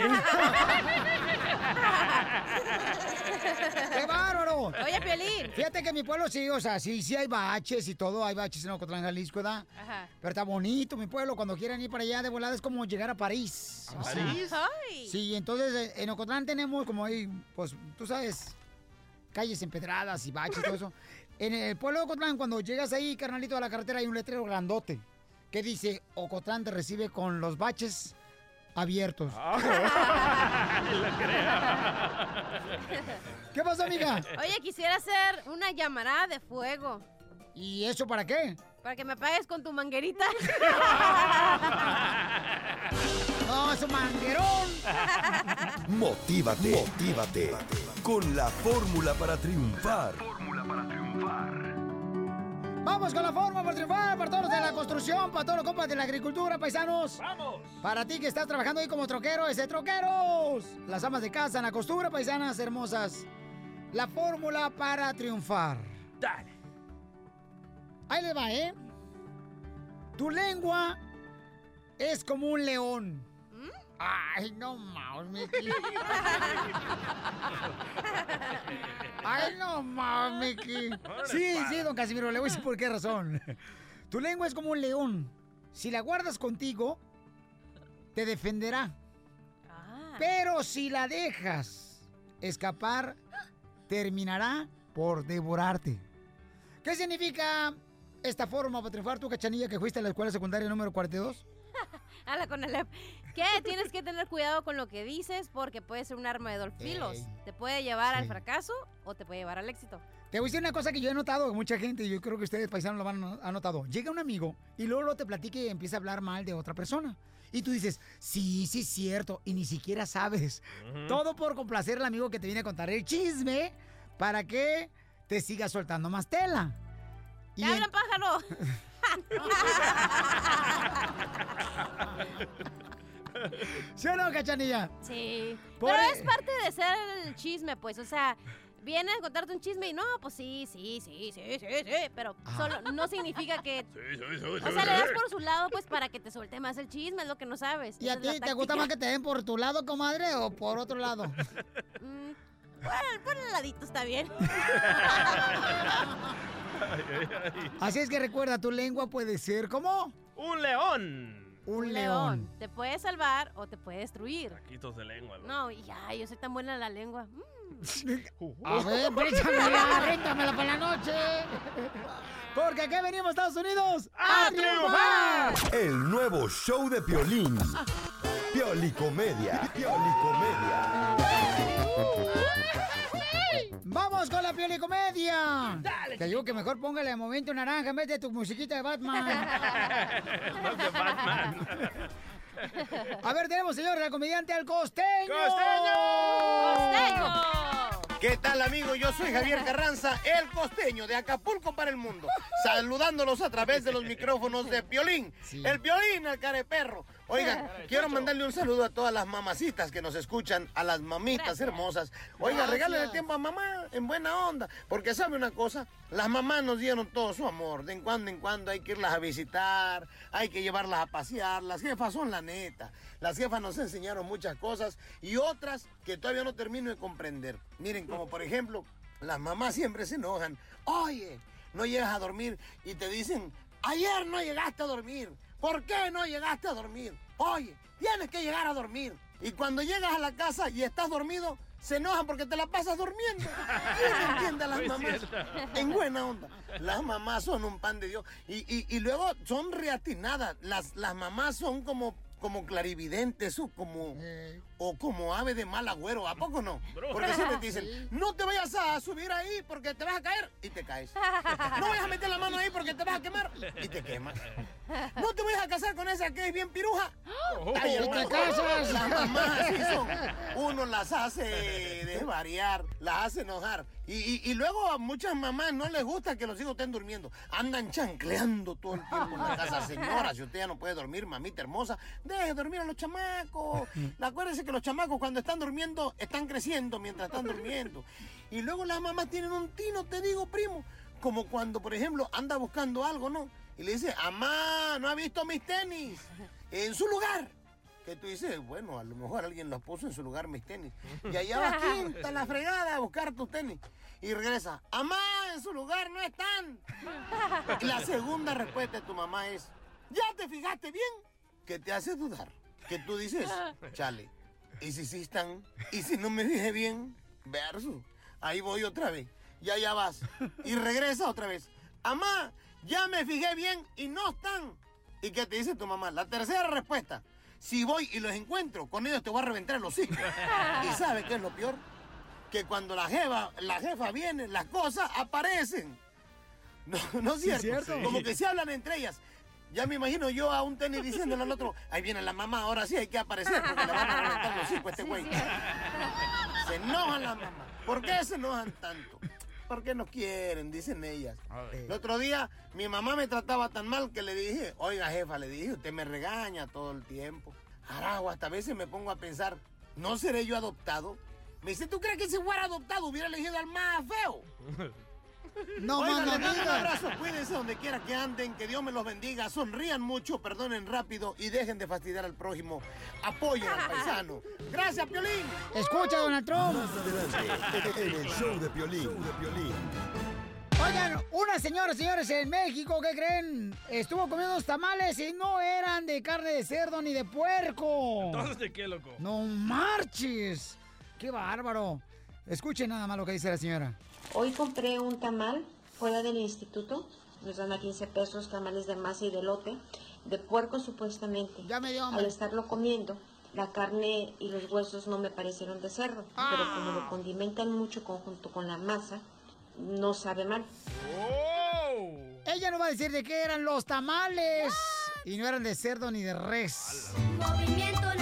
¡Qué bárbaro! Oye, Piolín. Fíjate que en mi pueblo sí, o sea, sí, sí hay baches y todo, hay baches en Ocotlán, Jalisco, ¿verdad? Ajá. Pero está bonito mi pueblo, cuando quieran ir para allá de volada es como llegar a París. ¿A O sea, París? Ay. Sí, entonces eh, en Ocotlán tenemos como ahí, pues, tú sabes, calles empedradas y baches y todo eso. En el pueblo de Ocotlán, cuando llegas ahí, carnalito, a la carretera, hay un letrero grandote que dice, Ocotlán te recibe con los baches abiertos. ¿Qué pasó, amiga? Oye, quisiera hacer una llamarada de fuego. ¿Y eso para qué? Para que me apagues con tu manguerita. ¡No, es un manguerón! Motívate, motívate con la fórmula para triunfar. Vamos con la forma para triunfar, para todos los de la construcción, para todos los compas de la agricultura, paisanos. ¡Vamos! Para ti que estás trabajando ahí como troquero, ese troqueros. Las amas de casa en la costura, paisanas hermosas. La fórmula para triunfar. Dale. Ahí le va, ¿eh? Tu lengua es como un león. Ay, no mames, Miki. Ay, no mames, Miki. Sí, sí, don Casimiro, le voy a decir por qué razón. Tu lengua es como un león. Si la guardas contigo, te defenderá. Pero si la dejas escapar, terminará por devorarte. ¿Qué significa esta forma para triunfar tu cachanilla que fuiste a la escuela secundaria número 42? A la Conalep. ¿Qué? Tienes que tener cuidado con lo que dices porque puede ser un arma de dos filos. Ey. Te puede llevar al fracaso o te puede llevar al éxito. Te voy a decir una cosa que yo he notado, que mucha gente, y yo creo que ustedes paisanos lo han notado. Llega un amigo y luego, luego te platica y empieza a hablar mal de otra persona. Y tú dices, sí, sí es cierto, y ni siquiera sabes. Todo por complacer al amigo que te viene a contar el chisme para que te siga soltando más tela. ¡Te hablan, pájaro! ¿Sí o no, cachanilla? Sí. Por Pero e- es parte de ser el chisme, pues. O sea, viene a contarte un chisme y no, pues sí, sí, sí, sí, sí, sí. Pero solo no significa que. O sea, le das por su lado, pues para que te suelte más el chisme, es lo que no sabes. ¿Y a Esa ti te gusta más que te den por tu lado, comadre, o por otro lado? Mm, Por, por el ladito está bien. Así es que recuerda, tu lengua puede ser como Un león. Un león. Te puede salvar o te puede destruir. Taquitos de lengua. ¿no? No, y ya, yo soy tan buena en la lengua. Mm. A ver, réntamela para la noche. Porque aquí venimos, Estados Unidos, a triunfar. El nuevo show de Piolín. Piolicomedia. Piolicomedia. Vamos con la piolicomedia. Dale. Te digo que mejor póngale de momento naranja en vez de tu musiquita de Batman. Los de Batman. A ver, tenemos, señor, el comediante al costeño. ¡Costeño! ¿Qué tal, amigo? Yo soy Javier Carranza, el costeño de Acapulco para el mundo, saludándolos a través de los micrófonos de Piolín, el Piolín al careperro. Oiga, quiero mandarle un saludo a todas las mamacitas que nos escuchan, a las mamitas hermosas. Oiga, regálale tiempo a mamá en buena onda, porque sabe una cosa, las mamás nos dieron todo su amor. De en cuando en cuando hay que irlas a visitar, hay que llevarlas a pasear. Las jefas son la neta. Las jefas nos enseñaron muchas cosas y otras que todavía no termino de comprender. Miren, como por ejemplo, las mamás siempre se enojan. Oye, no llegas a dormir y te dicen, ayer no llegaste a dormir. ¿Por qué no llegaste a dormir? Oye, tienes que llegar a dormir. Y cuando llegas a la casa y estás dormido, se enojan porque te la pasas durmiendo. ¿Quién entiende a las Muy mamás? cierto. En buena onda. Las mamás son un pan de Dios. Y, y- y luego son reatinadas. Las, las mamás son como, como clarividentes como, o como ave de mal agüero. ¿A poco no? Porque siempre te dicen, no te vayas a subir ahí porque te vas a caer y te caes. No vayas a meter la mano ahí porque te vas a quemar y te quemas. No te vayas a casar con esa que es bien piruja. Ay, Y te casas. Las mamás así son. Uno las hace desvariar, las hace enojar. Y, y- y luego a muchas mamás no les gusta que los hijos estén durmiendo. Andan chancleando todo el tiempo en la casa. Señora, si usted ya no puede dormir, mamita hermosa, deje dormir a los chamacos. Acuérdense que los chamacos cuando están durmiendo están creciendo mientras están durmiendo. Y luego las mamás tienen un tino, te digo, primo. Como cuando, por ejemplo, anda buscando algo, ¿no? Y le dice, amá, no ha visto mis tenis en su lugar. Que tú dices, bueno, a lo mejor alguien los puso en su lugar mis tenis. Y allá va quinta la fregada a buscar tus tenis. Y regresa, amá, en su lugar no están. Y la segunda respuesta de tu mamá es, ¿ya te fijaste bien? Que te hace dudar. Que tú dices, chale, ¿y si sí están? ¿Y si no me fijé bien? Verso. Ahí voy otra vez. Y allá vas. Y regresa otra vez. Amá, ya me fijé bien y no están. ¿Y qué te dice tu mamá? La tercera respuesta. Si voy y los encuentro, con ellos te voy a reventar los hijos. ¿Y sabes qué es lo peor? Que cuando la jefa, la jefa viene, las cosas aparecen. No, no es Sí, cierto. cierto. Como que se hablan entre ellas. Ya me imagino yo a un tenis diciéndole al otro, ahí viene la mamá, ahora sí hay que aparecer porque le van a reventar los hijos a este güey. Se enojan las mamás. ¿Por qué se enojan tanto? Porque no quieren, dicen ellas. El otro día mi mamá me trataba tan mal que le dije, oiga jefa, le dije, usted me regaña todo el tiempo. Arago, hasta a veces me pongo a pensar, ¿no seré yo adoptado? Me dice, ¿tú crees que si fuera adoptado hubiera elegido al más feo? No, Oigan, mano, mando un abrazo, cuídense donde quiera que anden, que Dios me los bendiga, sonrían mucho, perdonen rápido y dejen de fastidiar al prójimo. Apoyen al paisano. Gracias, Piolín. Escucha, Donald Trump. Más adelante, en el show de Piolín. Oigan, una señora, señores, en México, ¿qué creen? Estuvo comiendo unos tamales y no eran de carne de cerdo ni de puerco. Entonces, ¿de qué, loco? No marches. Qué bárbaro. Escuchen nada más lo que dice la señora. Hoy compré un tamal fuera del instituto. Nos dan a 15 pesos tamales de masa y de lote, de puerco supuestamente. Ya me dio Al estarlo comiendo, la carne y los huesos no me parecieron de cerdo, pero como lo condimentan mucho conjunto con la masa, no sabe mal. Ella no va a decir de qué eran los tamales. Y no eran de cerdo ni de res. Movimiento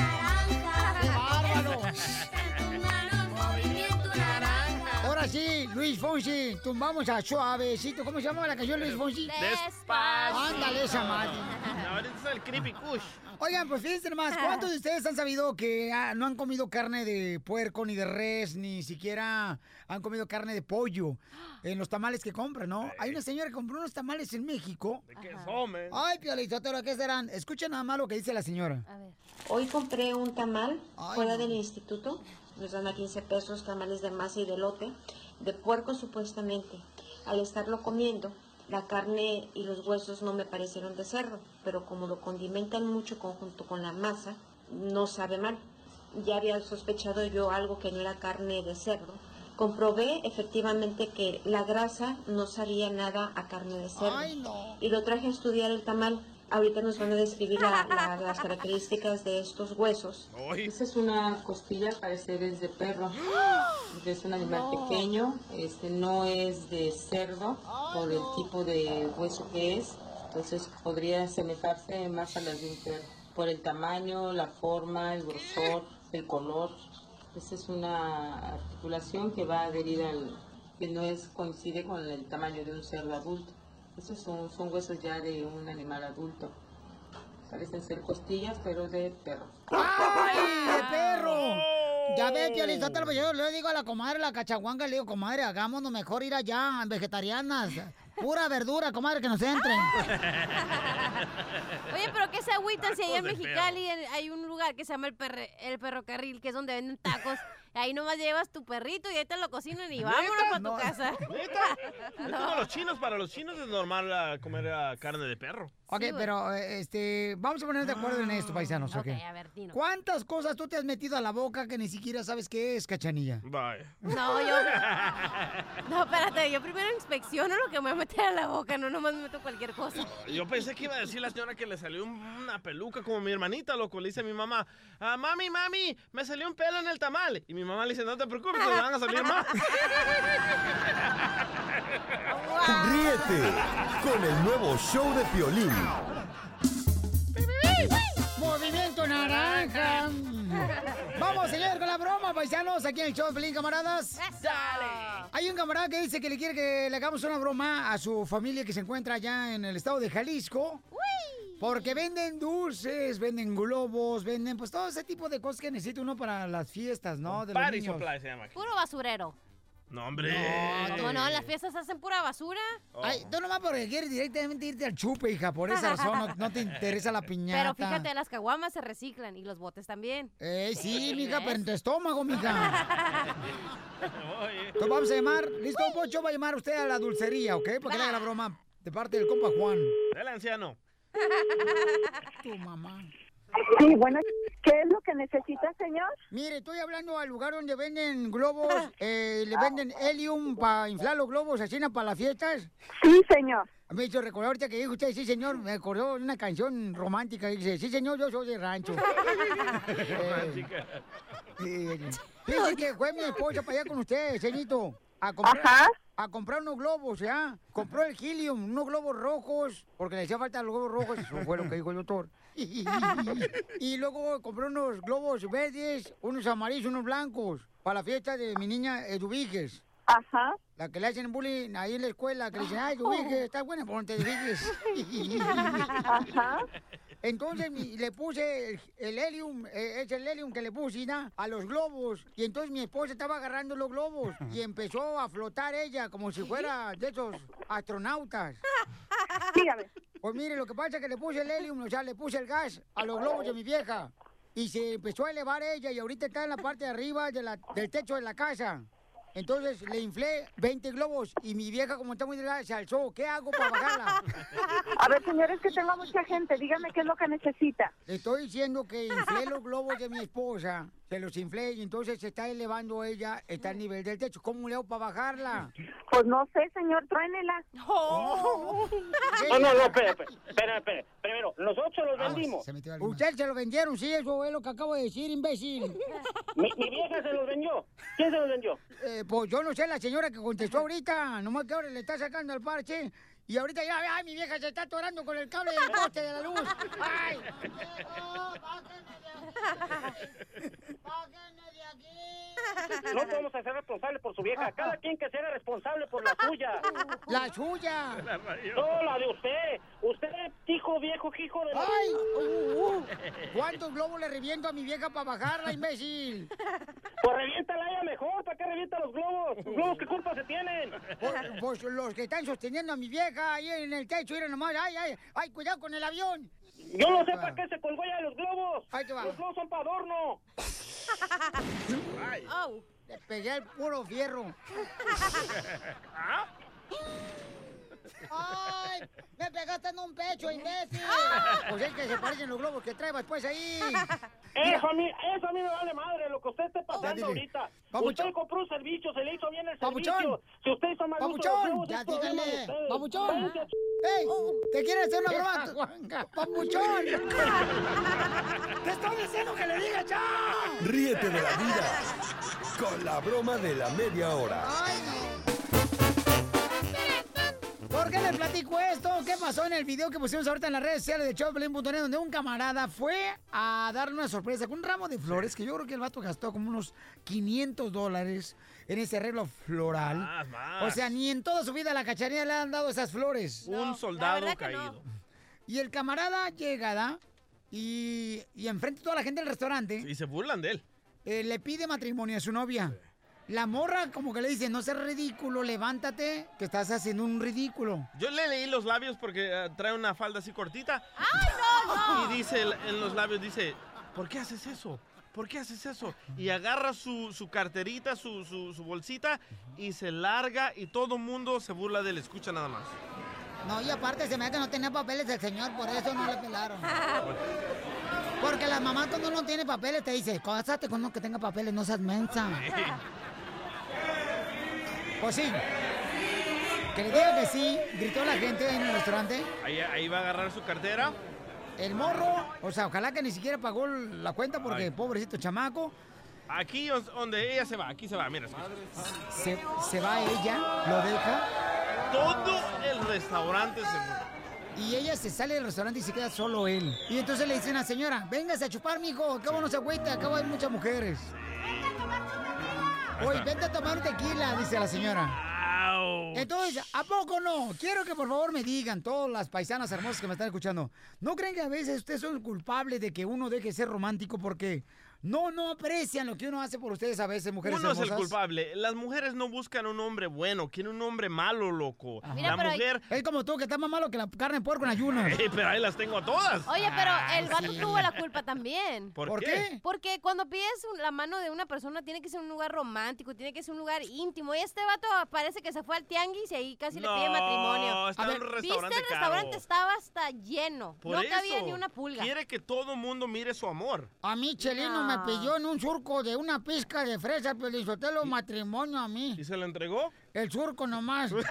sí, Luis Fonsi, tumbamos a suavecito. ¿Cómo se llama la canción Luis Fonsi? Despacio. Ándale, esa madre. Ahorita es el Creepy Kush. Oigan, pues fíjense nomás, ¿cuántos de ustedes han sabido que ah, no han comido carne de puerco, ni de res, ni siquiera han comido carne de pollo en los tamales que compran, no? Hay una señora que compró unos tamales en México. ¿De qué son, Ay, Piolizotero, ¿qué serán? Escuchen nada más lo que dice la señora. Hoy compré un tamal fuera del instituto. Nos dan a 15 pesos tamales de masa y de lote, de puerco supuestamente. Al estarlo comiendo, la carne y los huesos no me parecieron de cerdo, pero como lo condimentan mucho conjunto con la masa, no sabe mal. Ya había sospechado yo algo que no era carne de cerdo. Comprobé efectivamente que la grasa no sabía nada a carne de cerdo. Ay, no. Y lo traje a estudiar el tamal. Ahorita nos van a describir la- la- las características de estos huesos. Esta es una costilla, parece es de perro. Es un animal No. pequeño, este no es de cerdo por el tipo de hueso que es, entonces podría asemejarse más a las de un perro. Por el tamaño, la forma, el grosor, el color. Esta es una articulación que va adherida al que no es coincide con el tamaño de un cerdo adulto. Estos son, son huesos ya de un animal adulto. Parecen ser costillas, pero de perro. ¡Ay, de perro! Ya ves, Piolín, Sotelo, pues yo le digo a la comadre, la cachaguanga, le digo, comadre, hagámonos mejor ir allá, vegetarianas. Pura verdura, comadre, que nos entren. Oye, pero ¿qué se agüitan si ahí en Mexicali hay un lugar que se llama el, perre, el Perrocarril, que es donde venden tacos? Ahí nomás llevas tu perrito y ahí te lo cocinan y vámonos para tu casa. Es como los chinos, para los chinos es normal ah, comer ah, carne de perro. Ok, pero eh, este, vamos a poner de acuerdo en esto, paisanos, ¿ok? Ok, a ver, dinos. ¿Cuántas cosas tú te has metido a la boca que ni siquiera sabes qué es, cachanilla? Bye. No, yo. No, espérate, yo primero inspecciono lo que me voy a meter a la boca, no nomás me meto cualquier cosa. Yo pensé que iba a decir la señora que le salió un- una peluca como mi hermanita, loco. Le dice a mi mamá, ah, mami, mami, me salió un pelo en el tamal. Y mi mamá le dice, no te preocupes, te van a salir más. Ríete con el nuevo show de Piolín. Movimiento Naranja. Vamos, señor, con la broma, paisanos, aquí en el show de Pelín, camaradas. ¡Dale! Hay un camarada que dice que le quiere que le hagamos una broma a su familia que se encuentra allá en el estado de Jalisco. Porque venden dulces, venden globos, venden pues todo ese tipo de cosas que necesita uno para las fiestas, ¿no? De los Party niños. supply se llama. aquí. Puro basurero. No, hombre. ¿Cómo no? En las fiestas hacen pura basura. Ay, tú nomás porque quieres directamente irte al chupe, hija, por esa razón no, no te interesa la piñata. Pero fíjate, las caguamas se reciclan y los botes también. Eh, sí, mija, pero en tu estómago, mija. Entonces vamos a llamar, ¿listo, Pocho? Va a llamar usted a la dulcería, ¿ok? Porque le haga la broma de parte del compa Juan. Dale, anciano. Tu mamá. Sí, bueno, ¿qué es lo que necesita, señor? Mire, estoy hablando al lugar donde venden globos, eh, le venden helium para inflar los globos, así para las fiestas. Sí, señor. Me hizo recordar ahorita que dijo usted, sí, señor, me acordó de una canción romántica que dice, sí, señor, yo soy de rancho. Eh, Fíjese que fue mi esposa para allá con usted, señorito. A comprar, a comprar unos globos, ¿ya? Compró el helium, unos globos rojos, porque le hacía falta los globos rojos, eso fue lo que dijo el doctor. y luego compró unos globos verdes, unos amarillos, unos blancos, para la fiesta de mi niña Eduviges. Ajá. La que le hacen bullying ahí en la escuela, que le dicen, ay, Eduviges, estás buena, ponte Eduviges. Ajá. Entonces mi- le puse el, el helium, eh, es el helium que le puse ¿no? a los globos. Y entonces mi esposa estaba agarrando los globos y empezó a flotar ella como si fuera de esos astronautas. Dígame. Pues mire, lo que pasa es que le puse el helium, o sea, le puse el gas a los globos de mi vieja. Y se empezó a elevar ella y ahorita está en la parte de arriba de la- del techo de la casa. Entonces le inflé 20 globos y mi vieja, como está muy delgada, se alzó. ¿Qué hago para bajarla? A ver, señor, es que tengo mucha gente. Dígame qué es lo que necesita. Le estoy diciendo que inflé los globos de mi esposa, se los inflé y entonces se está elevando ella, está al nivel del techo. ¿Cómo le hago para bajarla? Pues no sé, señor, truénela. Oh. No, no, no, espera, espera, espera, espera. Primero, nosotros los vendimos. Usted se lo vendieron, sí, eso es lo que acabo de decir, imbécil. Mi, mi vieja se los vendió. ¿Quién se los vendió? Eh, pues yo no sé, la señora que contestó ahorita, nomás que ahora le está sacando el parche. Y ahorita ya, ay, mi vieja se está atorando con el cable del poste de la luz. ¡Ay! No podemos hacer responsable por su vieja. Cada quien que sea responsable por la suya. ¡La suya! No, la de usted. Usted, hijo viejo, hijo de... ¡Ay! Uh, uh. ¿Cuántos globos le reviento a mi vieja para bajarla, imbécil? Pues reviéntala ella mejor. ¿Para qué revienta los globos? ¿Los globos qué culpa se tienen? Pues, pues los que están sosteniendo a mi vieja ahí en el techo, miren nomás, ay, ay, ay, cuidado con el avión. Yo no sé para qué se colgó ya los globos. Ahí te va. Los globos son para adorno. Oh. Le pegué al puro fierro. ¡Ay! ¡Me pegaste en un pecho, imbécil! Pues es que se parecen los globos que trae después ahí. Eso a, mí, eso a mí me vale madre lo que usted esté pasando ahorita. Papuchón. Usted compró un servicio, se le hizo bien el Papuchón. servicio. Si usted hizo mal uso de los ¡Papuchón! globos, ¡Ya es problema de dígale! ¡Papuchón! ¡Ey! ¿Te quieres hacer una broma? ¡Papuchón! ¡Te estoy diciendo que le diga ya! Ríete de la vida con la broma de la media hora. ¿Por qué les platico esto? ¿Qué pasó en el video que pusimos ahorita en las redes sociales de Choplin.net donde un camarada fue a darle una sorpresa con un ramo de flores que yo creo que el vato gastó como unos 500 dólares en ese arreglo floral. Más, más. O sea, ni en toda su vida a la cachanilla le han dado esas flores. Un soldado caído. Y el camarada llega, ¿da? y, y enfrente toda la gente del restaurante Y se burlan de él. eh, le pide matrimonio a su novia. La morra como que le dice, no seas ridículo, levántate, que estás haciendo un ridículo. Yo le leí los labios porque eh, trae una falda así cortita. no, Y dice en los labios, dice, ¿por qué haces eso? ¿Por qué haces eso? Y agarra su, su carterita, su, su- su bolsita y se larga y todo el mundo se burla de él. Escucha nada más. No, y aparte se me da que no tenía papeles el señor, por eso no le pelaron. Porque la mamá cuando no tiene papeles te dice, cásate con uno que tenga papeles, no seas mensa. Pues sí. Que le diga que sí, gritó la gente en el restaurante. Ahí, ahí va a agarrar su cartera. El morro, o sea, ojalá que ni siquiera pagó la cuenta porque Ay. pobrecito chamaco. Aquí es donde ella se va, aquí se va, mira. Se, se va ella, lo deja. Todo el restaurante se burla. Y ella se sale del restaurante y se queda solo él. Y entonces le dicen a la señora, véngase a chupar, mijo, acabo no se agüite, acabo hay muchas mujeres. Oye, vente a tomar tequila, dice la señora. Entonces, ¿a poco no? Quiero que por favor me digan, todas las paisanas hermosas que me están escuchando, ¿no creen que a veces ustedes son culpables de que uno deje de ser romántico porque no, no aprecian lo que uno hace por ustedes a veces, mujeres Uno es hermosas? el culpable. Las mujeres no buscan un hombre bueno, quieren un hombre malo, loco. Mira, la pero hay- mujer... Es como tú, que está más malo que la carne de puerco en ayunas. Eh, pero ahí las tengo a todas. Oye, pero Ah, el vato sí. tuvo la culpa también. ¿Por ¿Por qué? qué? Porque cuando pides la mano de una persona tiene que ser un lugar romántico, tiene que ser un lugar íntimo. Y este vato parece que se fue al tianguis y ahí casi le pide No, matrimonio. está en un ¿Viste? restaurante el restaurante caro. estaba hasta lleno. Por no eso, cabía ni una pulga. Quiere que todo mundo mire su amor. A mí, Chelino me pidió en un surco de una pizca de fresa, pero le solté matrimonio a mí. ¿Y se lo entregó? El surco nomás. Más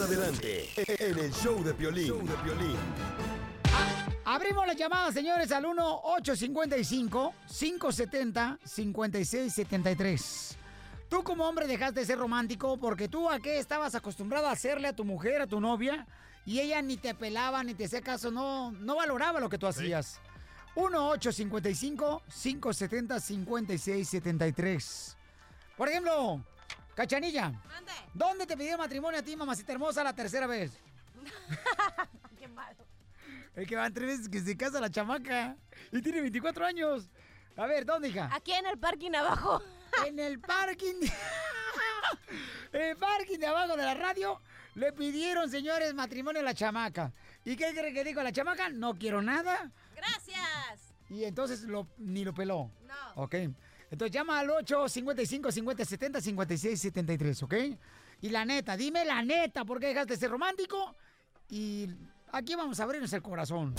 adelante, en el show de Piolín. Show de Piolín. Abrimos la llamada, señores, al 1-855-570-5673. Tú como hombre dejaste de ser romántico porque tú a qué estabas acostumbrado a hacerle a tu mujer, a tu novia, y ella ni te pelaba, ni te hacía caso, no, no valoraba lo que tú hacías. 1-855-570-5673. Por ejemplo, Cachanilla, ¿dónde te pidió matrimonio a ti, mamacita hermosa, la tercera vez? Qué malo. El que va tres veces que se casa la chamaca y tiene 24 años. A ver, ¿dónde, hija? Aquí en el parking abajo. En el parking. en el parking de abajo de la radio le pidieron, señores, matrimonio a la chamaca. ¿Y qué cree que dijo la chamaca? No quiero nada. Gracias. Y entonces lo, ni lo peló. No. Ok. Entonces llama al 855 50 70 56 73, ¿ok? Y la neta, dime la neta, ¿por qué dejaste de ser romántico? Y aquí vamos a abrirnos el corazón.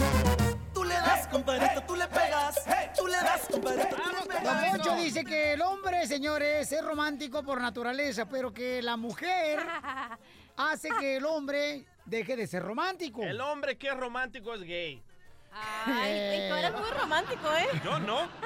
Tú le das, compadrito, tú le pegas. Tú le das, compadrito, tú le Don pegas. Poncho dice que el hombre, señores, es romántico por naturaleza, pero que la mujer hace que el hombre deje de ser romántico. El hombre que es romántico es gay. Ay, y tú eres muy romántico, ¿eh? Yo no.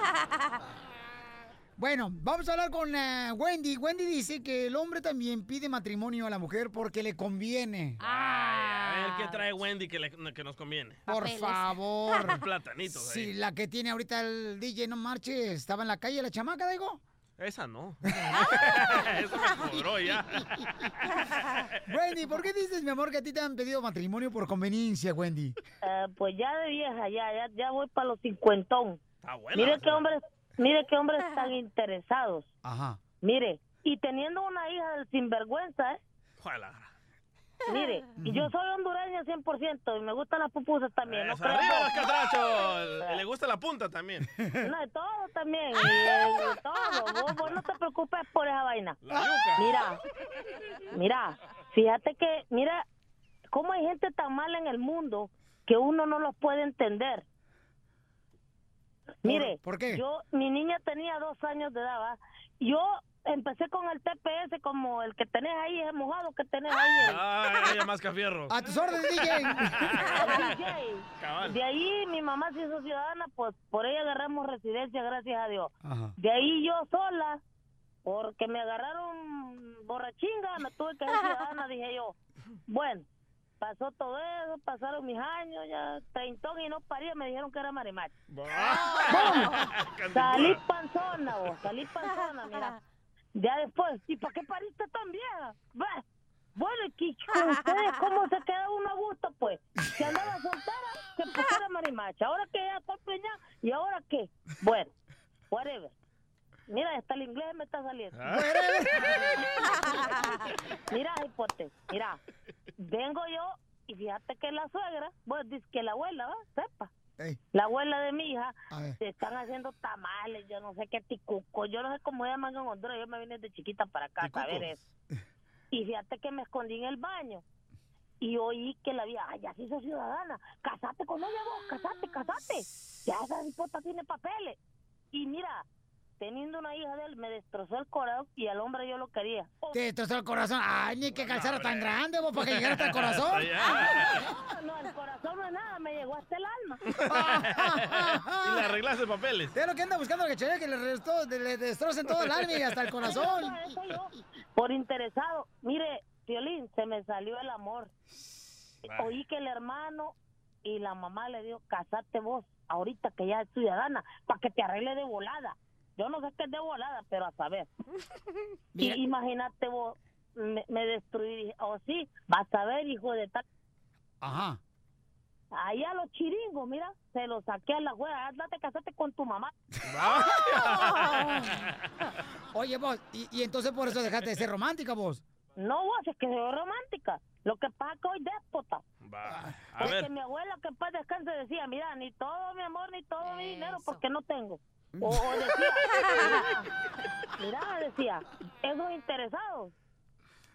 Bueno, vamos a hablar con eh, Wendy. Wendy dice que el hombre también pide matrimonio a la mujer porque le conviene. A ver qué trae Wendy que, le- que nos conviene. Por favor. Platanitos ahí. Si la que tiene ahorita el DJ no marche, estaba en la calle la chamaca, digo. Esa no. Esa me cobró ya. Wendy, ¿por qué dices, mi amor, que a ti te han pedido matrimonio por conveniencia, Wendy? Eh, pues ya de vieja, ya, ya, ya voy para los cincuentón. Está buena. Mire qué hombres, mire qué hombres tan interesados. Ajá. Mire, y teniendo una hija del sinvergüenza, ¿eh? Ojalá. Mire, y yo soy hondureña 100% y me gustan las pupusas también. no arriba los catrachos. Le gusta la punta también. No, de todo también, y de, de todo. Vos, vos no te preocupes por esa vaina. La. Mira, mira, fíjate que, mira, cómo hay gente tan mala en el mundo que uno no los puede entender. Mire, ¿Por qué? yo, mi niña tenía dos años de edad, ¿va? yo empecé con el TPS como el que tenés ahí, ese mojado que tenés ahí. el- Ah, ella más cafierro. A tus órdenes, DJ. el DJ. Cabal. De ahí mi mamá se hizo ciudadana, pues por ella agarramos residencia, gracias a Dios. Ajá. De ahí yo sola, porque me agarraron borrachinga, me tuve que ser ciudadana, dije yo. Bueno, pasó todo eso, pasaron mis años, ya treintón y no paría, me dijeron que era marimacho. Salí panzona, vos, salí panzona, mira. Ya después, ¿y para qué pariste tan vieja? Bueno, ¿y ustedes cómo se queda uno a gusto, pues? Si andaba soltera, que pues era marimacha. Ahora que ya preñada, ¿y ahora qué? Bueno, whatever. Mira, hasta el inglés me está saliendo. mira, hipote, mira, vengo yo y fíjate que la suegra, bueno, dice que la abuela, ¿va? Sepa. La abuela de mi hija se están haciendo tamales, yo no sé qué ticuco, yo no sé cómo llaman en Honduras, yo me vine de chiquita para acá a ver eso. Y fíjate que me escondí en el baño y oí que la vieja, ay, ya se hizo ciudadana, casate con ella vos, casate, casate. Ya esa hipota tiene papeles. Y mira, teniendo una hija de él, me destrozó el corazón y al hombre yo lo quería. Te destrozó el corazón. Ay, ni que calzara tan grande, vos, para que llegara hasta el corazón. No, no, el corazón no es nada, me llegó hasta el alma. Y le arreglaste papeles. Es lo que anda buscando el que le, restó, le destrocen todo el alma y hasta el corazón. Eso, eso yo, por interesado. Mire, Violín, se me salió el amor. Oí que el hermano y la mamá le dijo, casate vos, ahorita que ya es ciudadana, para que te arregle de volada. Yo no sé qué es de volada, pero a saber. Y imagínate vos, me, me destruí. Dije, oh sí, vas a ver, hijo de tal. Ajá. Ahí a los chiringos, mira, se los saqué a la juega. Andate, casate con tu mamá. Oye, vos, y, y entonces por eso dejaste de ser romántica, vos. No, vos, es que soy romántica. Lo que pasa es que hoy déspota. A Porque ver. mi abuela que en paz descanse decía, mira, ni todo mi amor, ni todo mi dinero, porque no tengo. O, o decía, mira, mira, decía, esos interesados.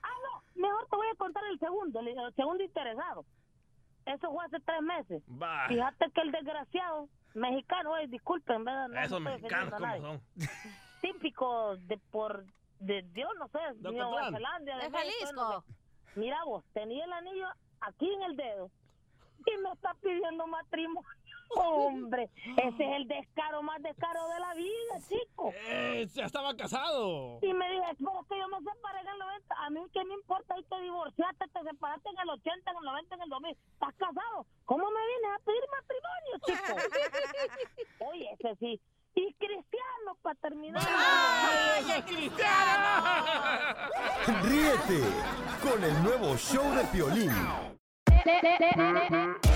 Ah, no, mejor te voy a contar el segundo, el, el segundo interesado. Eso fue hace tres meses. Fíjate que el desgraciado mexicano, oye, disculpen, ¿verdad? No, Esos mexicanos, ofendiendo a ¿cómo nadie. son? Típico de por, de Dios, no sé, De Nueva. Zelanda, De Jalisco. no sé. Mira vos, tenía el anillo aquí en el dedo y me está pidiendo matrimonio. Hombre, ese es el descaro más descaro de la vida, chico. Eh, ya estaba casado. Y me dije, pero es que yo me separé en el 90. A mí, ¿qué me importa? Ahí te divorciaste, te separaste en el 80, en el 90, en el 2000. ¿Estás casado? ¿Cómo me vienes a pedir matrimonio, chico? Oye, ese sí. Y cristiano, para terminar. ¡Ay, cristiano! Ríete con el nuevo show de Piolín.